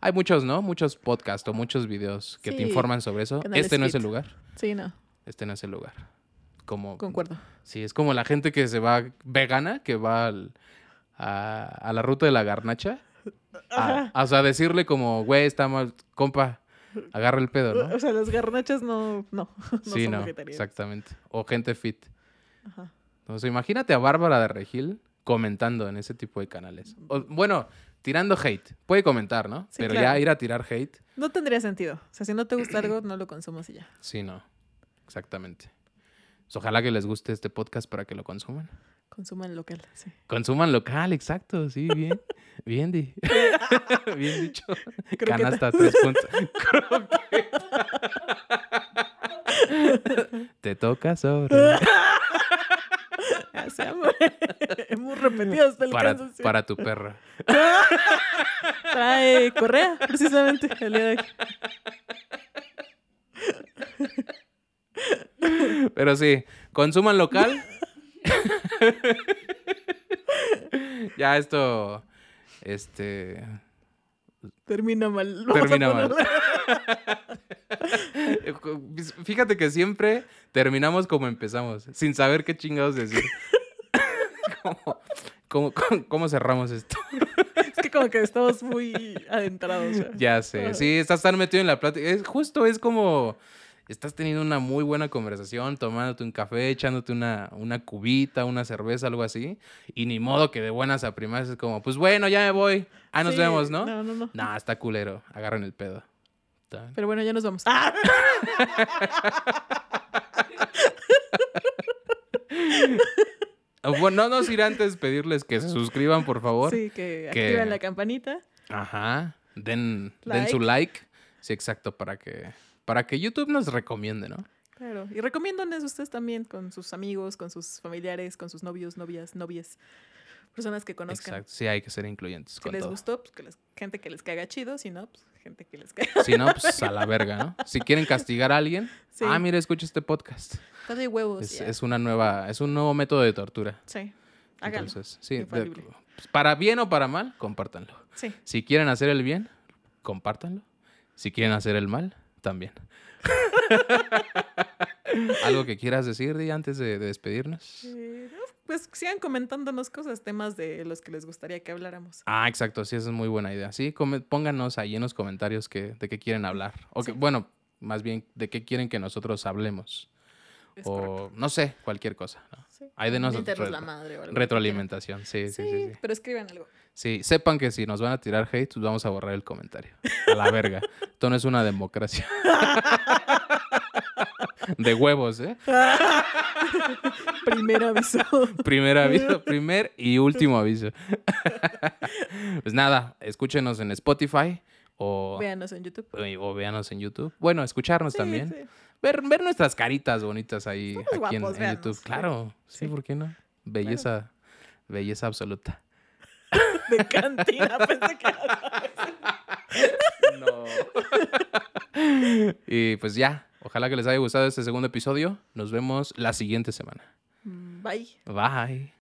Hay muchos, ¿no? Muchos podcasts o muchos videos que te informan sobre eso. Este no es el lugar. Sí, no. Este no es el lugar. Como... Concuerdo. Sí, es como la gente que se va vegana, que va al- a, a la ruta de la garnacha. A, o sea, decirle como, güey, está mal, compa, agarra el pedo, ¿no? O sea, las garnachas no, no, no sí, son no, exactamente. O gente fit. Ajá. Entonces, imagínate a Bárbara de Regil comentando en ese tipo de canales. O, bueno, tirando hate. Puede comentar, ¿no? Sí, Pero ya ir a tirar hate, No tendría sentido. O sea, si no te gusta algo, no lo consumas y ya. sí, no. Exactamente. Pues ojalá que les guste este podcast para que lo consuman. Consuman local, sí. Consuman local, exacto, sí, bien. bien, Di. bien dicho. Croqueta. Canasta, tres puntos. Te toca sobre. Llama. Hemos repetido hasta el Para, cansancio. para tu perra. Trae correa, precisamente, el día de hoy. Pero sí, consuman local. ya esto, este, Termina mal. Termina mal. ponerle- fíjate que siempre terminamos como empezamos, sin saber qué chingados decir. ¿Cómo, cómo, cómo- cómo cerramos esto? Es que como que estamos muy adentrados. ya. Ya sé, sí, estás tan metido en la plática. Es justo, es como estás teniendo una muy buena conversación, tomándote un café, echándote una, una cubita, una cerveza, algo así. Y ni modo que de buenas a primeras es como, pues bueno, ya me voy. Ah, nos Sí, vemos, ¿no? No, no, no. Nah, está culero. Agarren el pedo. Pero bueno, ya nos vamos. ¡Ah! Bueno, no nos irá antes pedirles que se suscriban, por favor. Sí, que que- activan la campanita. Ajá. Den, den su like. Sí, exacto, para que, para que YouTube nos recomiende, ¿no? Claro. Y recomiéndoles ustedes también con sus amigos, con sus familiares, con sus novios, novias, novias. Personas que conozcan. Exacto. Sí, hay que ser incluyentes Si con les todo. gustó, pues que les- gente que les caiga chido. Si no, pues gente que les caiga. Si no, pues a la verga, ¿no? Si quieren castigar a alguien, Sí. ah, mira, escucha este podcast. Está de huevos. Es, es una nueva, es un nuevo método de tortura. Sí. Háganlo. Entonces, sí, de- pues, para bien o para mal, compártanlo. Sí. Si quieren hacer el bien, compártanlo. Si quieren hacer el mal, también. ¿Algo que quieras decir, Di, antes de, de despedirnos? Eh, no, pues sigan comentándonos cosas, temas de los que les gustaría que habláramos. Ah, exacto, sí, esa es muy buena idea. Sí, pónganos ahí en los comentarios que, de qué quieren hablar. O que, Sí. bueno, más bien, de qué quieren que nosotros hablemos. Es o correcto. no sé, cualquier cosa. ¿no? Sí. Ahí denos Miéntenos re- la madre o algo que Retroalimentación, sí, sí, Sí, sí, sí. pero escriban algo. Sí, sepan que si nos van a tirar hate, pues vamos a borrar el comentario. A la verga. Esto no es una democracia. De huevos, ¿eh? Primer aviso. Primer aviso, primer y último aviso. Pues nada, escúchenos en Spotify o, Véanos en YouTube. o véanos en YouTube. Bueno, escucharnos Sí, también. Ver, ver nuestras caritas bonitas ahí Somos aquí en- guapos, en, YouTube. Claro, sí, Sí. ¿por qué no? Belleza, belleza absoluta. De cantina, pensé que era- No. y pues ya, ojalá que les haya gustado este segundo episodio. Nos vemos la siguiente semana. Mm, Bye. Bye.